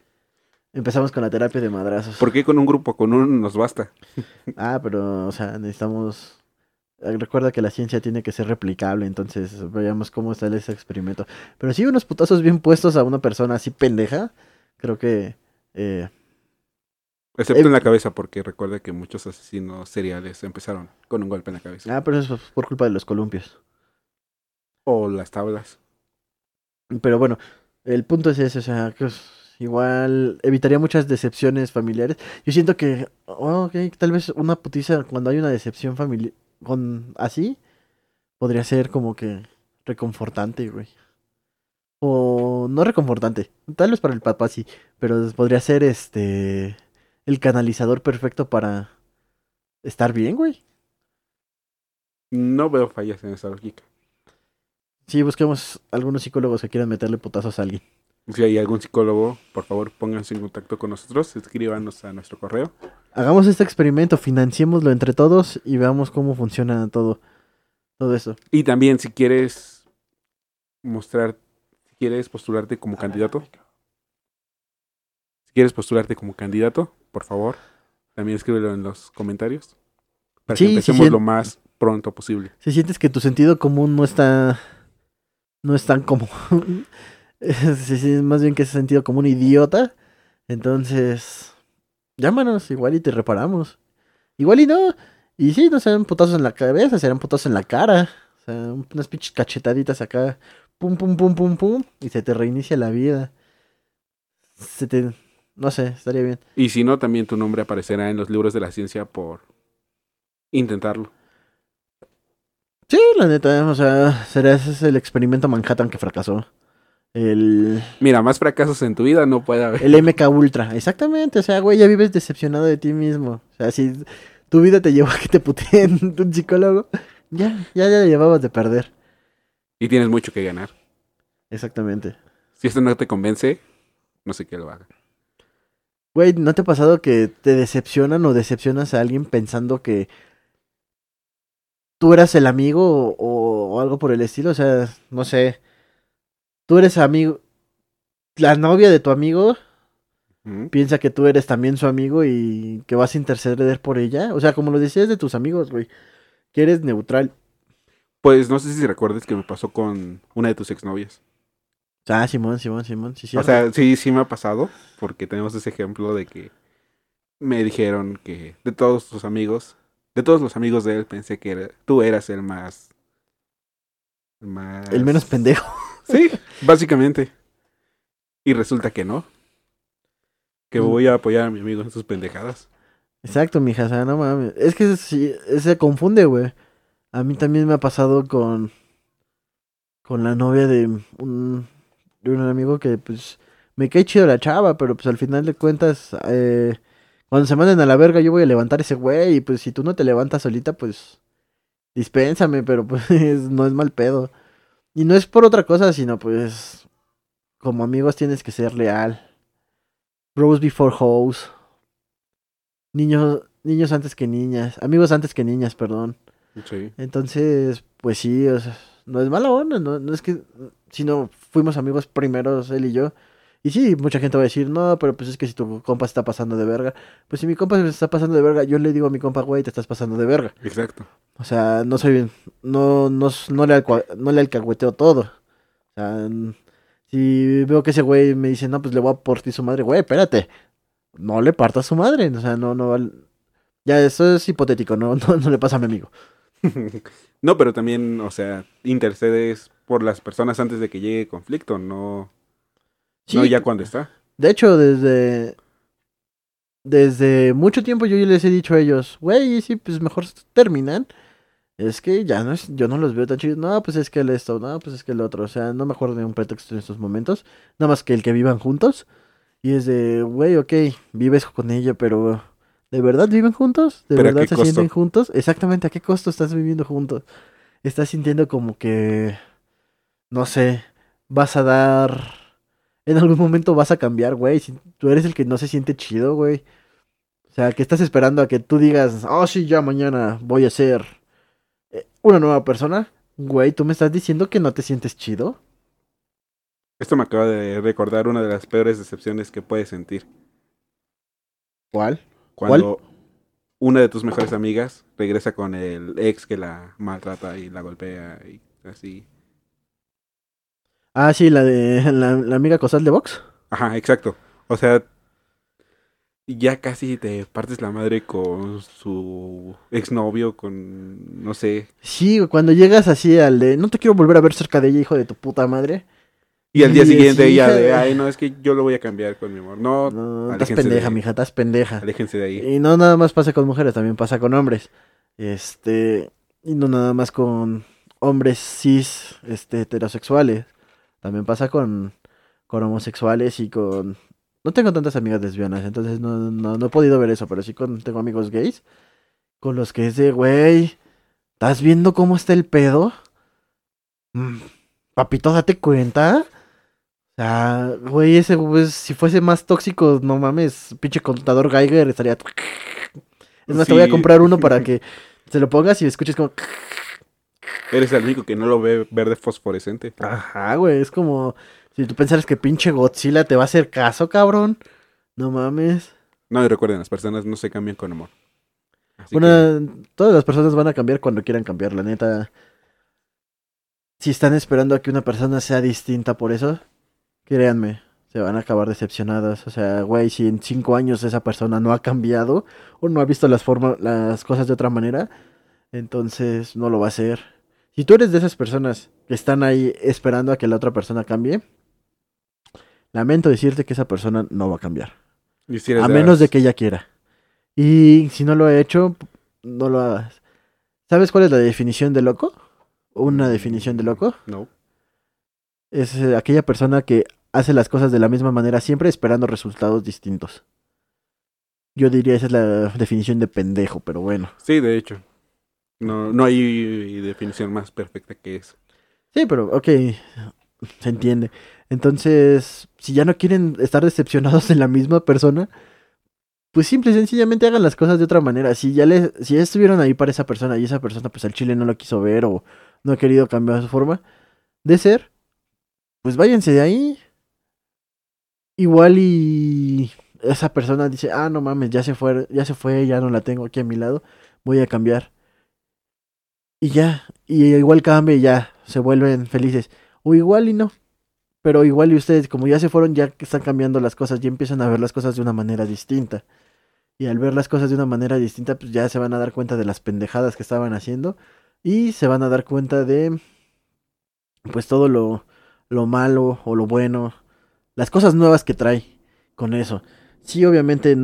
Empezamos con la terapia de madrazos. ¿Por qué con un grupo? Con uno nos basta. (laughs) Ah, pero, o sea, necesitamos... eh, Recuerda que la ciencia tiene que ser replicable, entonces veamos cómo sale ese experimento. Pero sí, unos putazos bien puestos a una persona así pendeja, creo que... eh, Excepto Eh, en la cabeza, porque recuerda que muchos asesinos seriales empezaron con un golpe en la cabeza. ah, pero eso es por culpa de los columpios. O las tablas. Pero bueno, el punto es ese, o sea, que igual evitaría muchas decepciones familiares. Yo siento que, oh, ok, tal vez una putiza cuando hay una decepción familiar, con así, podría ser como que reconfortante, güey. O no reconfortante, tal vez para el papá sí, pero podría ser este, el canalizador perfecto para estar bien, güey. No veo fallas en esa lógica. Sí, busquemos algunos psicólogos que quieran meterle putazos a alguien. Si hay algún psicólogo, por favor pónganse en contacto con nosotros. Escríbanos a nuestro correo. Hagamos este experimento, financiémoslo entre todos y veamos cómo funciona todo, todo eso. Y también si quieres mostrar, si quieres postularte como candidato. Si quieres postularte como candidato, por favor, también escríbelo en los comentarios. Para Sí, que empecemos lo más pronto posible. Si sientes que tu sentido común no está, no es tan común, (laughs) más bien que ese sentido común idiota, entonces llámanos igual y te reparamos. Igual y no, y sí, no serán putazos en la cabeza, serán putazos en la cara, o sea, unas pinches cachetaditas acá, pum, pum, pum, pum, pum, y se te reinicia la vida. se te... No sé, estaría bien. Y si no, también tu nombre aparecerá en los libros de la ciencia por intentarlo. Sí, la neta, o sea, será ese es el experimento Manhattan que fracasó. El, Mira, más fracasos en tu vida no puede haber. el MK Ultra, exactamente, o sea, güey, ya vives decepcionado de ti mismo. O sea, si tu vida te llevó a que te puteen (laughs) un psicólogo, ya, ya, ya le llevabas de perder. Y tienes mucho que ganar. Exactamente. Si esto no te convence, no sé qué lo haga. Güey, ¿no te ha pasado que te decepcionan o decepcionas a alguien pensando que tú eras el amigo o, o algo por el estilo? O sea, no sé. Tú eres amigo. La novia de tu amigo piensa que tú eres también su amigo y que vas a interceder por ella. O sea, como lo decías de tus amigos, güey. Que eres neutral. Pues no sé si recuerdes que me pasó con una de tus exnovias. Ah, Simón, Simón, Simón. Sí, sí. O sea, sí, sí me ha pasado, porque tenemos ese ejemplo de que me dijeron que de todos tus amigos, de todos los amigos de él, pensé que era- tú eras el más... el más... el menos pendejo. Sí, básicamente. Y resulta que no. Que Mm. voy a apoyar a mi amigo en sus pendejadas. Exacto, mija, o sea, no mames. Es que sí, se confunde, güey. A mí también me ha pasado con con la novia de un de un amigo que pues me cae chido la chava, pero pues al final de cuentas eh, cuando se manden a la verga yo voy a levantar ese güey y pues si tú no te levantas solita pues dispénsame, pero (laughs) pues no es mal pedo. Y no es por otra cosa, sino pues como amigos tienes que ser leal. Bros before hoes. Niños, niños antes que niñas. Amigos antes que niñas, perdón. Sí. Entonces, pues sí, o sea, no es mala onda, no, no es que, sino fuimos amigos primeros, él y yo. Y sí, mucha gente va a decir, no, pero pues es que si tu compa se está pasando de verga, pues si mi compa se está pasando de verga, yo le digo a mi compa, güey, te estás pasando de verga. Exacto. O sea, no soy, no, no, no le, no le alcahueteo todo. O sea, si veo que ese güey me dice, no, pues le voy a partir su madre, güey, espérate. No le partas su madre, o sea, no, no, ya eso es hipotético, no, (laughs) no, no le pasa a mi amigo. (laughs) no, pero también, o sea, intercedes por las personas antes de que llegue conflicto, no, Sí, no ya cuando está. De hecho, desde. Desde mucho tiempo yo les he dicho a ellos, güey, sí, pues mejor terminan. Es que ya no es, yo no los veo tan chidos. No, pues es que el esto, no, pues es que el otro. O sea, no me acuerdo de un pretexto en estos momentos. Nada más que el que vivan juntos. Y es de, güey, ok, vives con ella, pero ¿de verdad viven juntos? ¿De ¿Pero a verdad se costo? sienten juntos? Exactamente, ¿a qué costo estás viviendo juntos? Estás sintiendo como que, no sé, vas a dar... En algún momento vas a cambiar, güey. Si tú eres el que no se siente chido, güey. O sea, que estás esperando a que tú digas, oh, sí, ya mañana voy a ser eh, una nueva persona. Güey, tú me estás diciendo que no te sientes chido. Esto me acaba de recordar una de las peores decepciones que puedes sentir. ¿Cuál? Cuando una de tus mejores amigas regresa con el ex que la maltrata y la golpea y así. Ah, sí, la de (laughs) la, la amiga Cosal de Vox. Ajá, exacto. O sea, ya casi te partes la madre con su exnovio, con, no sé. Sí, cuando llegas así al de, no te quiero volver a ver cerca de ella, hijo de tu puta madre. Y al día siguiente ella de, ay, no, es que yo lo voy a cambiar con mi amor. No, No, estás pendeja, de- mija, estás pendeja. aléjense de ahí. Y no nada más pasa con mujeres, también pasa con hombres. Este, y no nada más con hombres cis, este, heterosexuales. También pasa con, con homosexuales y con... No tengo tantas amigas lesbianas, entonces no, no, no he podido ver eso, pero sí con, tengo amigos gays. Con los que es de, güey, ¿estás viendo cómo está el pedo? Mm, papito, date cuenta. O sea, güey, ese, güey, si fuese más tóxico, no mames, pinche contador Geiger estaría... Es más, te voy a comprar uno (laughs) para que se lo pongas y escuches como... Eres el único que no lo ve verde fosforescente. Ajá, güey, es como... Si tú pensaras que pinche Godzilla te va a hacer caso, cabrón. No mames. No, y recuerden, las personas no se cambian con amor. Así que- Una, todas las personas van a cambiar cuando quieran cambiar, la neta. Si están esperando a que una persona sea distinta por eso, créanme, se van a acabar decepcionadas. O sea, güey, si en cinco años esa persona no ha cambiado o no ha visto las formas, las cosas de otra manera, entonces no lo va a hacer. Si tú eres de esas personas que están ahí esperando a que la otra persona cambie, lamento decirte que esa persona no va a cambiar. Y si A menos de que ella quiera. Y si no lo ha hecho, no lo hagas. ¿Sabes cuál es la definición de loco? Una definición de loco. No. Es eh, aquella persona que hace las cosas de la misma manera siempre esperando resultados distintos. Yo diría esa es la definición de pendejo, pero bueno. Sí, de hecho. No, no hay definición más perfecta que eso. Sí, pero ok, se entiende. Entonces, si ya no quieren estar decepcionados en la misma persona, pues simple y sencillamente hagan las cosas de otra manera. Si ya les, si ya estuvieron ahí para esa persona y esa persona pues al chile no lo quiso ver o no ha querido cambiar su forma de ser, pues váyanse de ahí. Igual y esa persona dice, ah, no mames, ya se fue, ya se fue, ya no la tengo aquí a mi lado, voy a cambiar. Y ya, y igual cambia y ya, se vuelven felices. O igual y no. Pero igual y ustedes, como ya se fueron, ya están cambiando las cosas, ya empiezan a ver las cosas de una manera distinta. Y al ver las cosas de una manera distinta, pues ya se van a dar cuenta de las pendejadas que estaban haciendo. Y se van a dar cuenta de, pues todo lo, lo malo o lo bueno. Las cosas nuevas que trae con eso. Sí, obviamente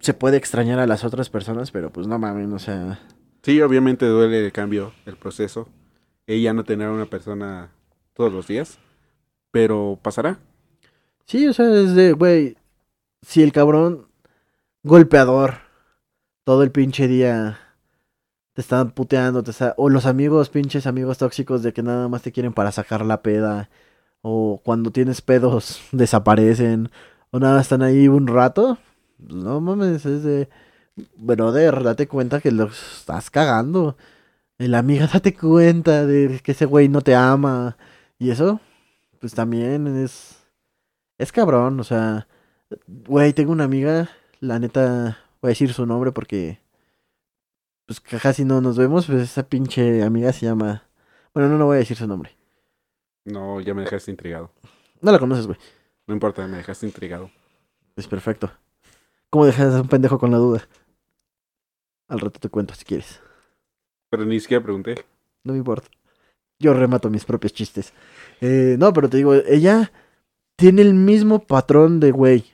se puede extrañar a las otras personas, pero pues no mames, o sea... Sí, obviamente duele el cambio, el proceso. Ella no tener a una persona todos los días. Pero pasará. Sí, o sea, es de, güey, si el cabrón golpeador todo el pinche día te están puteando, te o los amigos, pinches amigos tóxicos de que nada más te quieren para sacar la peda, o cuando tienes pedos (laughs) desaparecen, o nada, están ahí un rato, no mames, es de, brother, date cuenta que lo estás cagando. La amiga, (laughs) date cuenta de que ese güey no te ama, y eso, pues también es... Es cabrón, o sea, güey, tengo una amiga, la neta, voy a decir su nombre porque, pues casi no nos vemos, pues esa pinche amiga se llama, bueno, no, no voy a decir su nombre. No, ya me dejaste intrigado. No la conoces, güey. No importa, me dejaste intrigado. Es perfecto. ¿Cómo dejas a un pendejo con la duda? Al rato te cuento si quieres. Pero ni siquiera pregunté. No me importa. Yo remato mis propios chistes. Eh, no, pero te digo, ella tiene el mismo patrón de güey.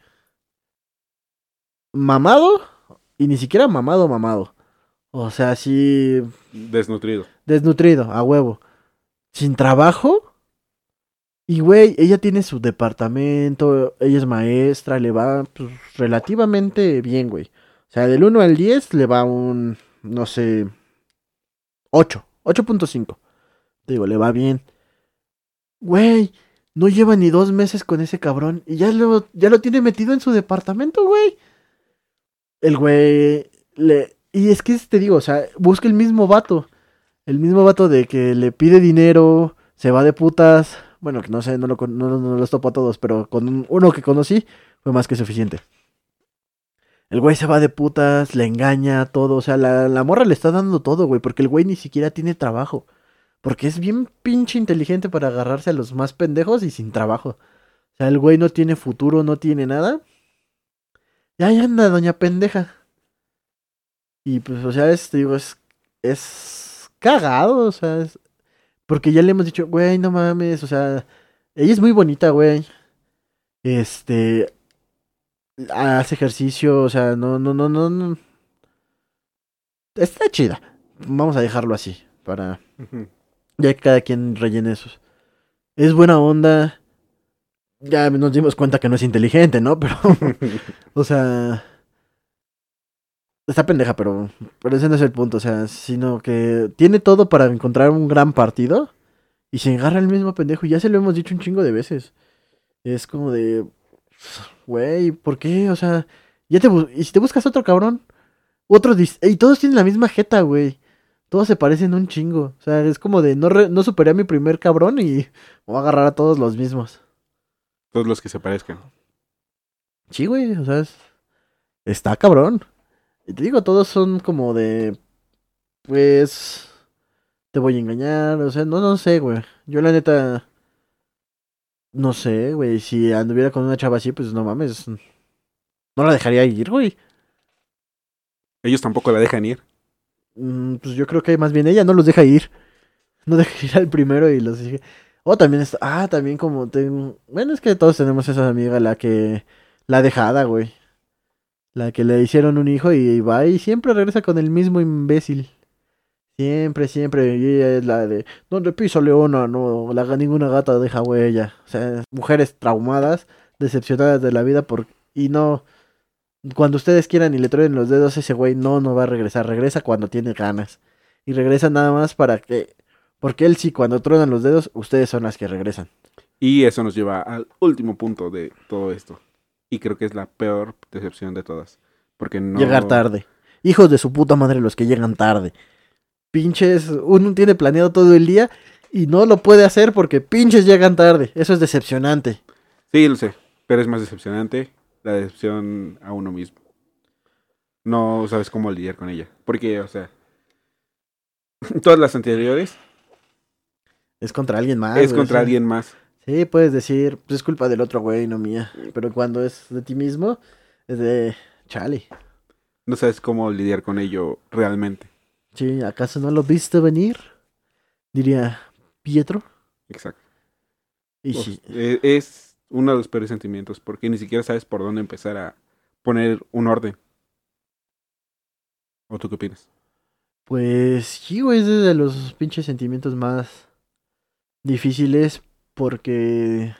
Mamado y ni siquiera mamado, mamado. O sea, así Desnutrido. desnutrido, a huevo. Sin trabajo. Y güey, ella tiene su departamento, ella es maestra, le va pues, relativamente bien, güey. O sea, del 1 al 10 le va un, no sé, 8, 8.5. Te digo, le va bien. Güey, no lleva ni dos meses con ese cabrón y ya lo, ya lo tiene metido en su departamento, güey. El güey le... Y es que te digo, o sea, busca el mismo vato. El mismo vato de que le pide dinero, se va de putas. Bueno, que no sé, no, lo, no, no los topo a todos, pero con un- uno que conocí fue más que suficiente. El güey se va de putas, le engaña, todo. O sea, la, la morra le está dando todo, güey, porque el güey ni siquiera tiene trabajo. Porque es bien pinche inteligente para agarrarse a los más pendejos y sin trabajo. O sea, el güey no tiene futuro, no tiene nada. Y ahí anda, doña pendeja. Y pues, o sea, es, te digo, es, es cagado, o sea, porque ya le hemos dicho, güey, no mames, o sea, ella es muy bonita, güey. Este, hace ejercicio, o sea, no, no, no, no, no. Está chida. Vamos a dejarlo así, para ya que cada quien rellene esos. Es buena onda. Ya nos dimos cuenta que no es inteligente, ¿no? (laughs) Pero, o sea, está pendeja, pero, pero ese no es el punto, o sea, sino que tiene todo para encontrar un gran partido y se agarra el mismo pendejo. Y ya se lo hemos dicho un chingo de veces. Es como de, güey, ¿por qué? O sea, ya te y si te buscas otro cabrón, otro y todos tienen la misma jeta, güey. Todos se parecen un chingo. O sea, es como de no, re- no superé a mi primer cabrón y voy a agarrar a todos los mismos. Todos los que se parezcan. Sí, güey, o sea, es- está cabrón. Y te digo, todos son como de, pues, te voy a engañar, o sea, no, no sé, güey. Yo la neta, no sé, güey, si anduviera con una chava así, pues no mames, no la dejaría ir, güey. Ellos tampoco la dejan ir. Mm, pues yo creo que más bien ella no los deja ir. No deja (laughs) ir al primero y los. O también está, ah, también como tengo, bueno, es que todos tenemos esa amiga, la que, la dejada, güey. La que le hicieron un hijo y va y siempre regresa con el mismo imbécil. Siempre, siempre. Y ella es la de, donde piso leona, no, la, ninguna gata deja huella. O sea, mujeres traumadas, decepcionadas de la vida por, y no, cuando ustedes quieran y le traen los dedos, ese güey no, no va a regresar. Regresa cuando tiene ganas. Y regresa nada más para que porque él sí, cuando truenan los dedos, ustedes son las que regresan. Y eso nos lleva al último punto de todo esto. Y creo que es la peor decepción de todas. Porque no. Llegar tarde. Hijos de su puta madre los que llegan tarde. Pinches, uno tiene planeado todo el día y no lo puede hacer porque pinches llegan tarde. Eso es decepcionante. Sí, lo sé. Pero es más decepcionante la decepción a uno mismo. No sabes cómo lidiar con ella. Porque, o sea, (laughs) todas las anteriores es contra alguien más. Es contra alguien más. Sí, puedes decir, pues es culpa del otro güey, no mía. Pero cuando es de ti mismo, es de chale. No sabes cómo lidiar con ello realmente. Sí, ¿acaso no lo viste venir? Diría Pietro. Exacto. Y sí. E, es uno de los peores sentimientos, porque ni siquiera sabes por dónde empezar a poner un orden. ¿O tú qué opinas? Pues sí, güey, es de los pinches sentimientos más difíciles porque,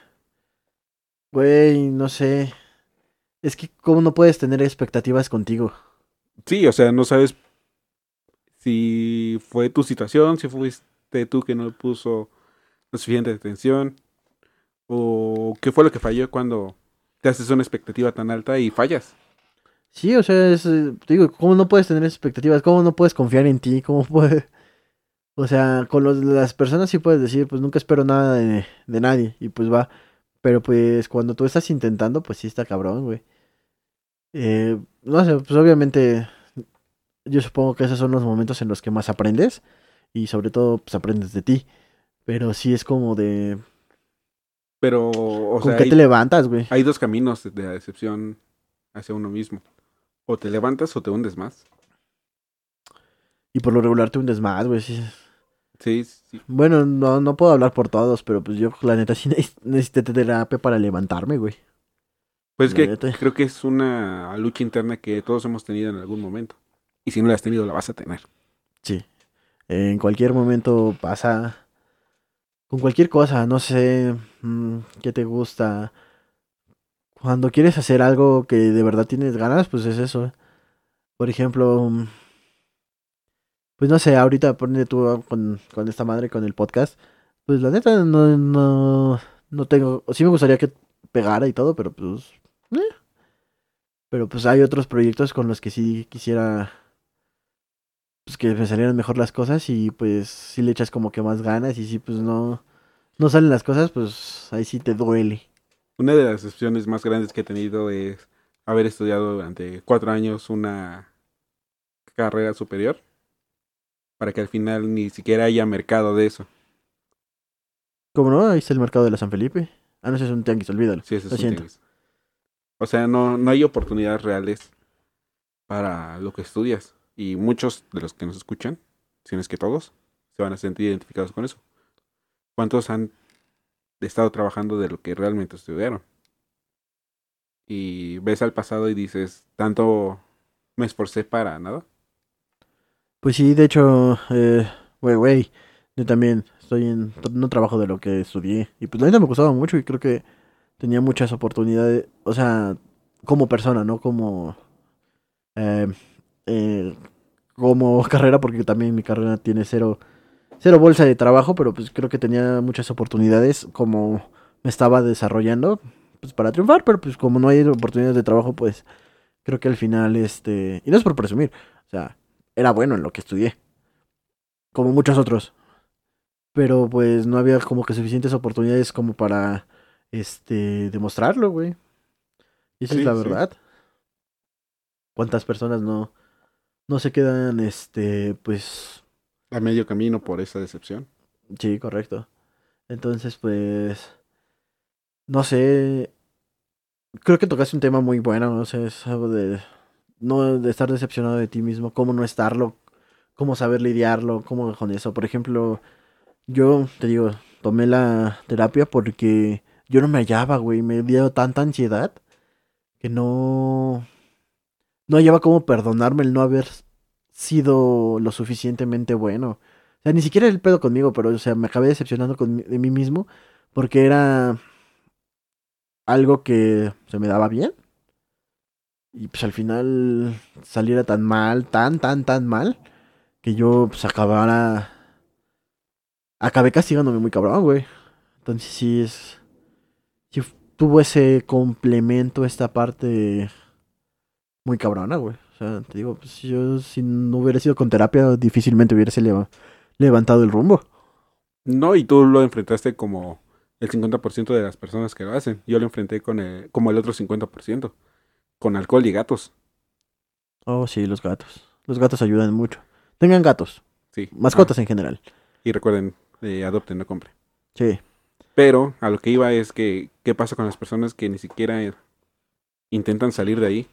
güey, no sé. Es que, ¿cómo no puedes tener expectativas contigo? Sí, o sea, no sabes si fue tu situación, si fuiste tú que no puso la suficiente atención, o qué fue lo que falló cuando te haces una expectativa tan alta y fallas. Sí, o sea, es, eh, digo, ¿cómo no puedes tener expectativas? ¿Cómo no puedes confiar en ti? ¿Cómo puedes...? O sea, con las personas sí puedes decir, pues nunca espero nada de, nadie y pues va. Pero pues cuando tú estás intentando, pues sí está cabrón, güey. Eh, no sé, pues obviamente yo supongo que esos son los momentos en los que más aprendes y sobre todo pues aprendes de ti. Pero sí es como de... Pero, o ¿Con qué te levantas, güey? Hay dos caminos de la decepción hacia uno mismo. O te levantas o te hundes más. Y por lo regular te hundes más, güey. Sí, Sí, sí. Bueno, no, no puedo hablar por todos, pero pues yo, la neta, sí necesité terapia para levantarme, güey. Pues que creo que es una lucha interna que todos hemos tenido en algún momento. Y si no la has tenido, la vas a tener. Sí. En cualquier momento pasa. Con cualquier cosa, no sé mm, qué te gusta. Cuando quieres hacer algo que de verdad tienes ganas, pues es eso. Por ejemplo, mm, pues no sé, ahorita ponle tú con, esta madre, con el podcast. Pues la neta no, no, no tengo, sí me gustaría que pegara y todo, pero pues... Eh. Pero pues hay otros proyectos con los que sí quisiera pues que me salieran mejor las cosas y pues si le echas como que más ganas y si pues no no salen las cosas, pues ahí sí te duele. Una de las excepciones más grandes que he tenido es haber estudiado durante cuatro años una carrera superior para que al final ni siquiera haya mercado de eso. ¿Cómo no? Ahí está el mercado de la San Felipe. Ah, no, ese es un tianguis, olvídalo. Sí, ese es un tianguis. O sea, no, no hay oportunidades reales para lo que estudias. Y muchos de los que nos escuchan, si no es que todos, se van a sentir identificados con eso. ¿Cuántos han estado trabajando de lo que realmente estudiaron? Y ves al pasado y dices, tanto me esforcé para nada. Pues sí, de hecho, eh, güey, güey, yo también estoy en, no trabajo de lo que estudié. Y pues la neta me gustaba mucho y creo que tenía muchas oportunidades, o sea, como persona, no como, eh, eh, como (laughs) carrera, porque también mi carrera tiene cero, cero bolsa de trabajo, pero pues creo que tenía muchas oportunidades como me estaba desarrollando, pues para triunfar, pero pues como no hay oportunidades de trabajo, pues creo que al final, este, y no es por presumir, o sea, era bueno en lo que estudié. Como muchos otros. Pero pues no había como que suficientes oportunidades como para este demostrarlo, güey. Y esa es la verdad. ¿Cuántas personas no no se quedan este pues a medio camino por esa decepción? Sí, correcto. Entonces, pues no sé, creo que tocaste un tema muy bueno, no sé, es algo de no de estar decepcionado de ti mismo, cómo no estarlo, cómo saber lidiarlo, cómo con eso. Por ejemplo, yo te digo, tomé la terapia porque yo no me hallaba, güey. Me dio tanta ansiedad que no. No hallaba cómo perdonarme el no haber sido lo suficientemente bueno. O sea, ni siquiera el pedo conmigo, pero, o sea, me acabé decepcionando con, de mí mismo porque era algo que se me daba bien. Y pues al final saliera tan mal, tan, tan, tan mal, que yo pues acabara... Acabé castigándome muy cabrón, güey. Entonces sí es... Sí tuvo ese complemento, esta parte muy cabrona, güey. O sea, te digo, pues yo si no hubiera sido con terapia, difícilmente hubiese leva- levantado el rumbo. No, y tú lo enfrentaste como el 50% de las personas que lo hacen. Yo lo enfrenté con el, como el otro 50%, con alcohol y gatos. Oh, sí, los gatos. Los gatos ayudan mucho. Tengan gatos, Sí. mascotas en general. Ah, y recuerden, eh, adopten, no compren. Sí. Pero a lo que iba es que, ¿qué pasa con las personas que ni siquiera eh, intentan salir de ahí?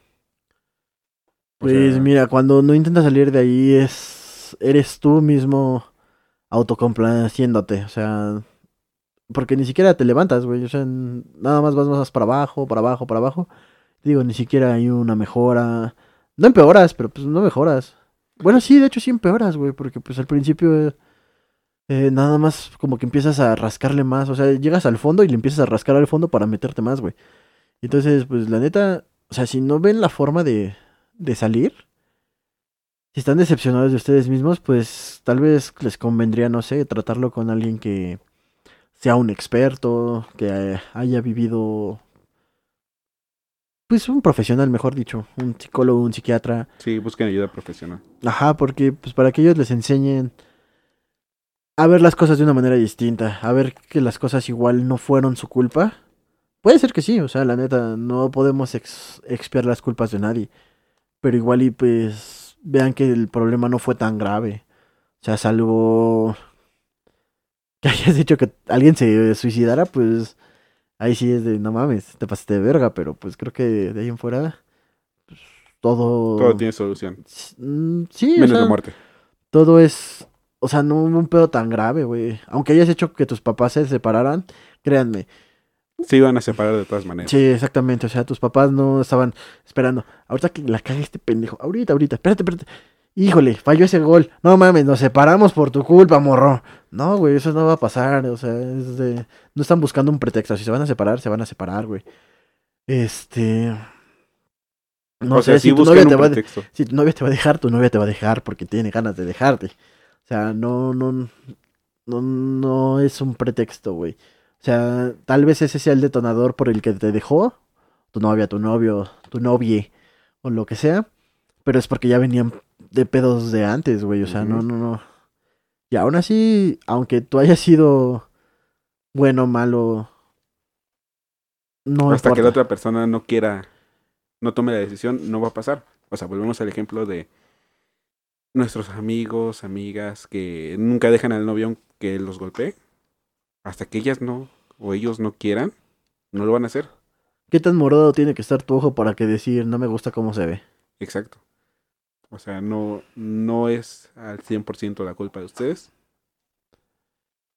Pues sea, mira, cuando no intentas salir de ahí es eres tú mismo autocomplaciéndote, o sea, porque ni siquiera te levantas, güey, o sea, nada más vas más para abajo, para abajo, para abajo. Digo, ni siquiera hay una mejora. No empeoras, pero pues no mejoras. Bueno, sí, de hecho sí empeoras, güey, porque pues al principio eh, eh, nada más como que empiezas a rascarle más, o sea, llegas al fondo y le empiezas a rascar al fondo para meterte más, güey. Entonces, pues la neta, o sea, si no ven la forma de, de salir, si están decepcionados de ustedes mismos, pues tal vez les convendría, no sé, tratarlo con alguien que sea un experto, que haya vivido, pues un profesional, mejor dicho, un psicólogo, un psiquiatra. sí, busquen ayuda profesional. Ajá, porque pues para que ellos les enseñen a ver las cosas de una manera distinta, a ver que las cosas igual no fueron su culpa. Puede ser que sí, o sea, la neta, no podemos ex- expiar las culpas de nadie, pero igual y pues vean que el problema no fue tan grave. O sea, salvo (laughs) que hayas dicho que alguien se suicidara, pues ahí sí es de no mames, te pasaste de verga, pero pues creo que de ahí en fuera pues, todo Todo tiene solución. Mm, Sí, o Menos sea, la muerte. todo es, o sea, no un pedo tan grave, güey. Aunque hayas hecho que tus papás se separaran, créanme. Se iban a separar de todas maneras. Sí, exactamente, o sea, tus papás no estaban esperando. Ahorita que la cague este pendejo, ahorita, ahorita, espérate, espérate. Híjole, falló ese gol. No mames, nos separamos por tu culpa, morro. No, güey, eso no va a pasar, o sea, es de... no están buscando un pretexto. Si se van a separar, se van a separar, güey. Este... No o sea, sé, sí si tu novia te va a... pretexto. Si tu novia te va a dejar, tu novia te va a dejar porque tiene ganas de dejarte. O sea, no, no, no, no es un pretexto, güey. O sea, tal vez ese sea el detonador por el que te dejó tu novia, tu novio, tu novie o lo que sea. Pero es porque ya venían de pedos de antes, güey. O sea, no, no, no. Y aún así, aunque tú hayas sido bueno o malo, no Hasta que la otra persona no quiera, no tome la decisión, no va a pasar. O sea, volvemos al ejemplo de nuestros amigos, amigas que nunca dejan al novio que los golpee. Hasta que ellas no, o ellos no quieran, no lo van a hacer. ¿Qué tan morado tiene que estar tu ojo para que decir no me gusta cómo se ve? Exacto. O sea, no, no es al 100% la culpa de ustedes.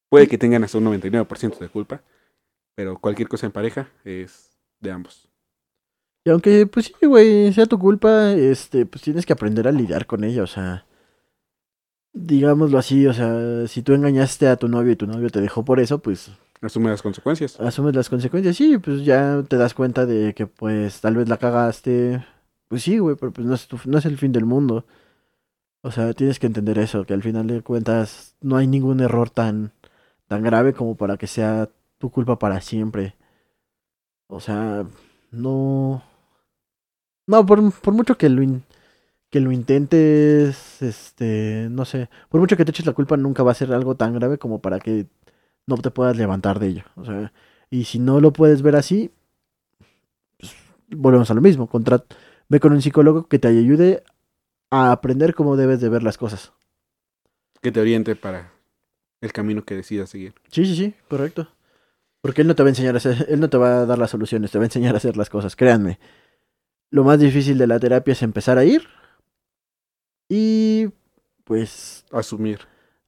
Puede que tengan hasta un 99% de culpa, pero cualquier cosa en pareja es de ambos. Y aunque, pues sí, güey, sea tu culpa, este, pues tienes que aprender a lidiar con ella, o sea, digámoslo así, o sea, si tú engañaste a tu novio y tu novio te dejó por eso, pues Asume las consecuencias. asumes las consecuencias, sí, pues ya te das cuenta de que, pues, tal vez la cagaste, pues sí, güey, pero pues no es, tu- no es el fin del mundo, o sea, tienes que entender eso, que al final de cuentas no hay ningún error tan, tan grave como para que sea tu culpa para siempre, o sea, no... No, por, por mucho que lo, in- que lo intentes, este, no sé, por mucho que te eches la culpa, nunca va a ser algo tan grave como para que no te puedas levantar de ello. O sea, y si no lo puedes ver así, pues, volvemos a lo mismo. Contra, ve con un psicólogo que te ayude a aprender cómo debes de ver las cosas. Que te oriente para el camino que decidas seguir. Sí, sí, sí, correcto. Porque él no te va a enseñar a hacer, él no te va a dar las soluciones, te va a enseñar a hacer las cosas, créanme. Lo más difícil de la terapia es empezar a ir y pues Asumir.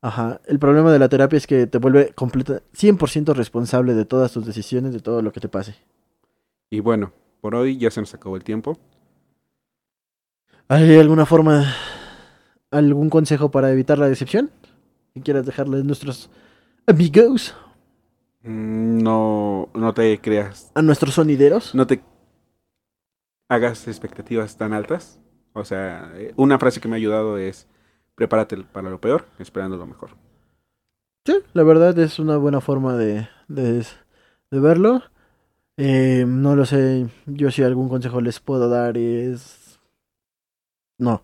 Ajá. El problema de la terapia es que te vuelve completa, 100% responsable de todas tus decisiones, de todo lo que te pase. Y bueno, por hoy ya se nos acabó el tiempo. ¿Hay alguna forma, algún consejo para evitar la decepción? ¿Que quieras dejarle a nuestros amigos, Mm, No, no te creas, a nuestros sonideros? no te hagas expectativas tan altas. O sea, eh, una frase que me ha ayudado es prepárate para lo peor, esperando lo mejor. Sí, la verdad es una buena forma de, de, de verlo. Eh, no lo sé, yo si algún consejo les puedo dar es... No.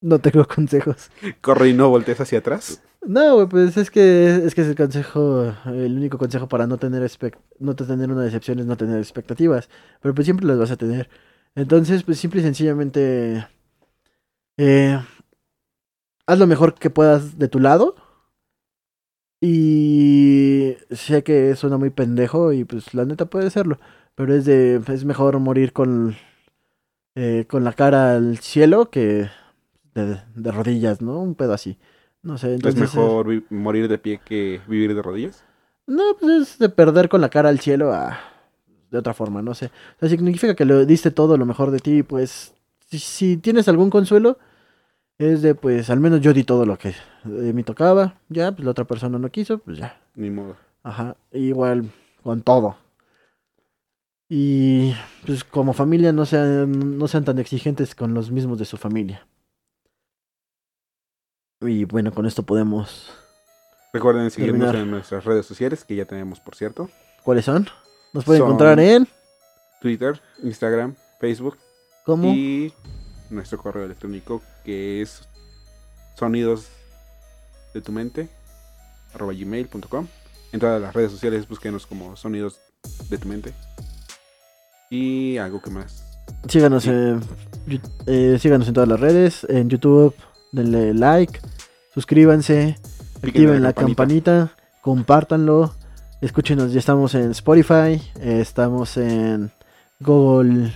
No tengo (laughs) consejos. Corre y no voltees hacia atrás. No, pues es que es que es el consejo, el único consejo para no tener expect- no tener una decepción es no tener expectativas, pero pues siempre las vas a tener. Entonces, pues simple y sencillamente eh, haz lo mejor que puedas de tu lado. Y sé que suena muy pendejo y pues la neta puede serlo, pero es de es mejor morir con eh, con la cara al cielo que de, de rodillas, ¿no? Un pedo así. No sé, entonces es mejor morir de pie que vivir de rodillas. No, pues es de perder con la cara al cielo a... de otra forma, no sé. O sea, significa que lo diste todo lo mejor de ti, pues si, si tienes algún consuelo, es de pues al menos yo di todo lo que de mí tocaba, ya, pues la otra persona no quiso, pues ya. Ni modo. Ajá, igual con todo. Y pues como familia no sean, no sean tan exigentes con los mismos de su familia. Y bueno, con esto podemos... Recuerden seguirnos Terminar. en nuestras redes sociales, que ya tenemos, por cierto. ¿Cuáles son? Nos pueden Son- encontrar en... Twitter, Instagram, Facebook ¿Cómo? y nuestro correo electrónico que es sonidos de tu mente arroba gmail.com en todas las redes sociales búsquenos como sonidos de tu mente y algo que más Síganos, Sí. eh, síganos en todas las redes, en YouTube, denle like, suscríbanse, activen la campanita. compártanlo, escúchenos, ya estamos en Spotify, eh, estamos en Google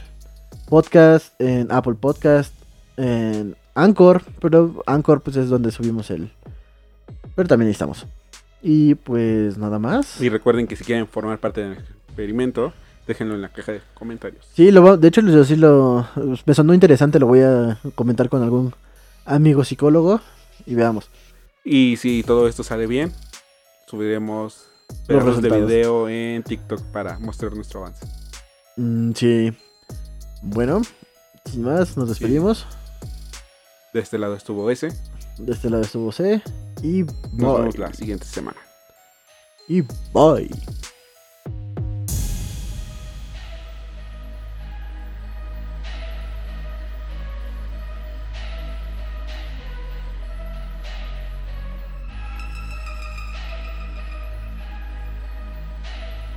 Podcast, en Apple Podcast, en Anchor, pero Anchor pues es donde subimos el... Pero también ahí estamos. Y pues nada más. y recuerden que si quieren formar parte del experimento déjenlo en la caja de comentarios Sí, lo, de hecho, sí lo, me sonó interesante, lo voy a comentar con algún amigo psicólogo y veamos. y si todo esto sale bien subiremos Los de video en TikTok para mostrar nuestro avance Mm, sí. Bueno, sin más, nos despedimos. de este lado estuvo ese De este lado estuvo C. Y nos bye. vemos la siguiente semana Y bye.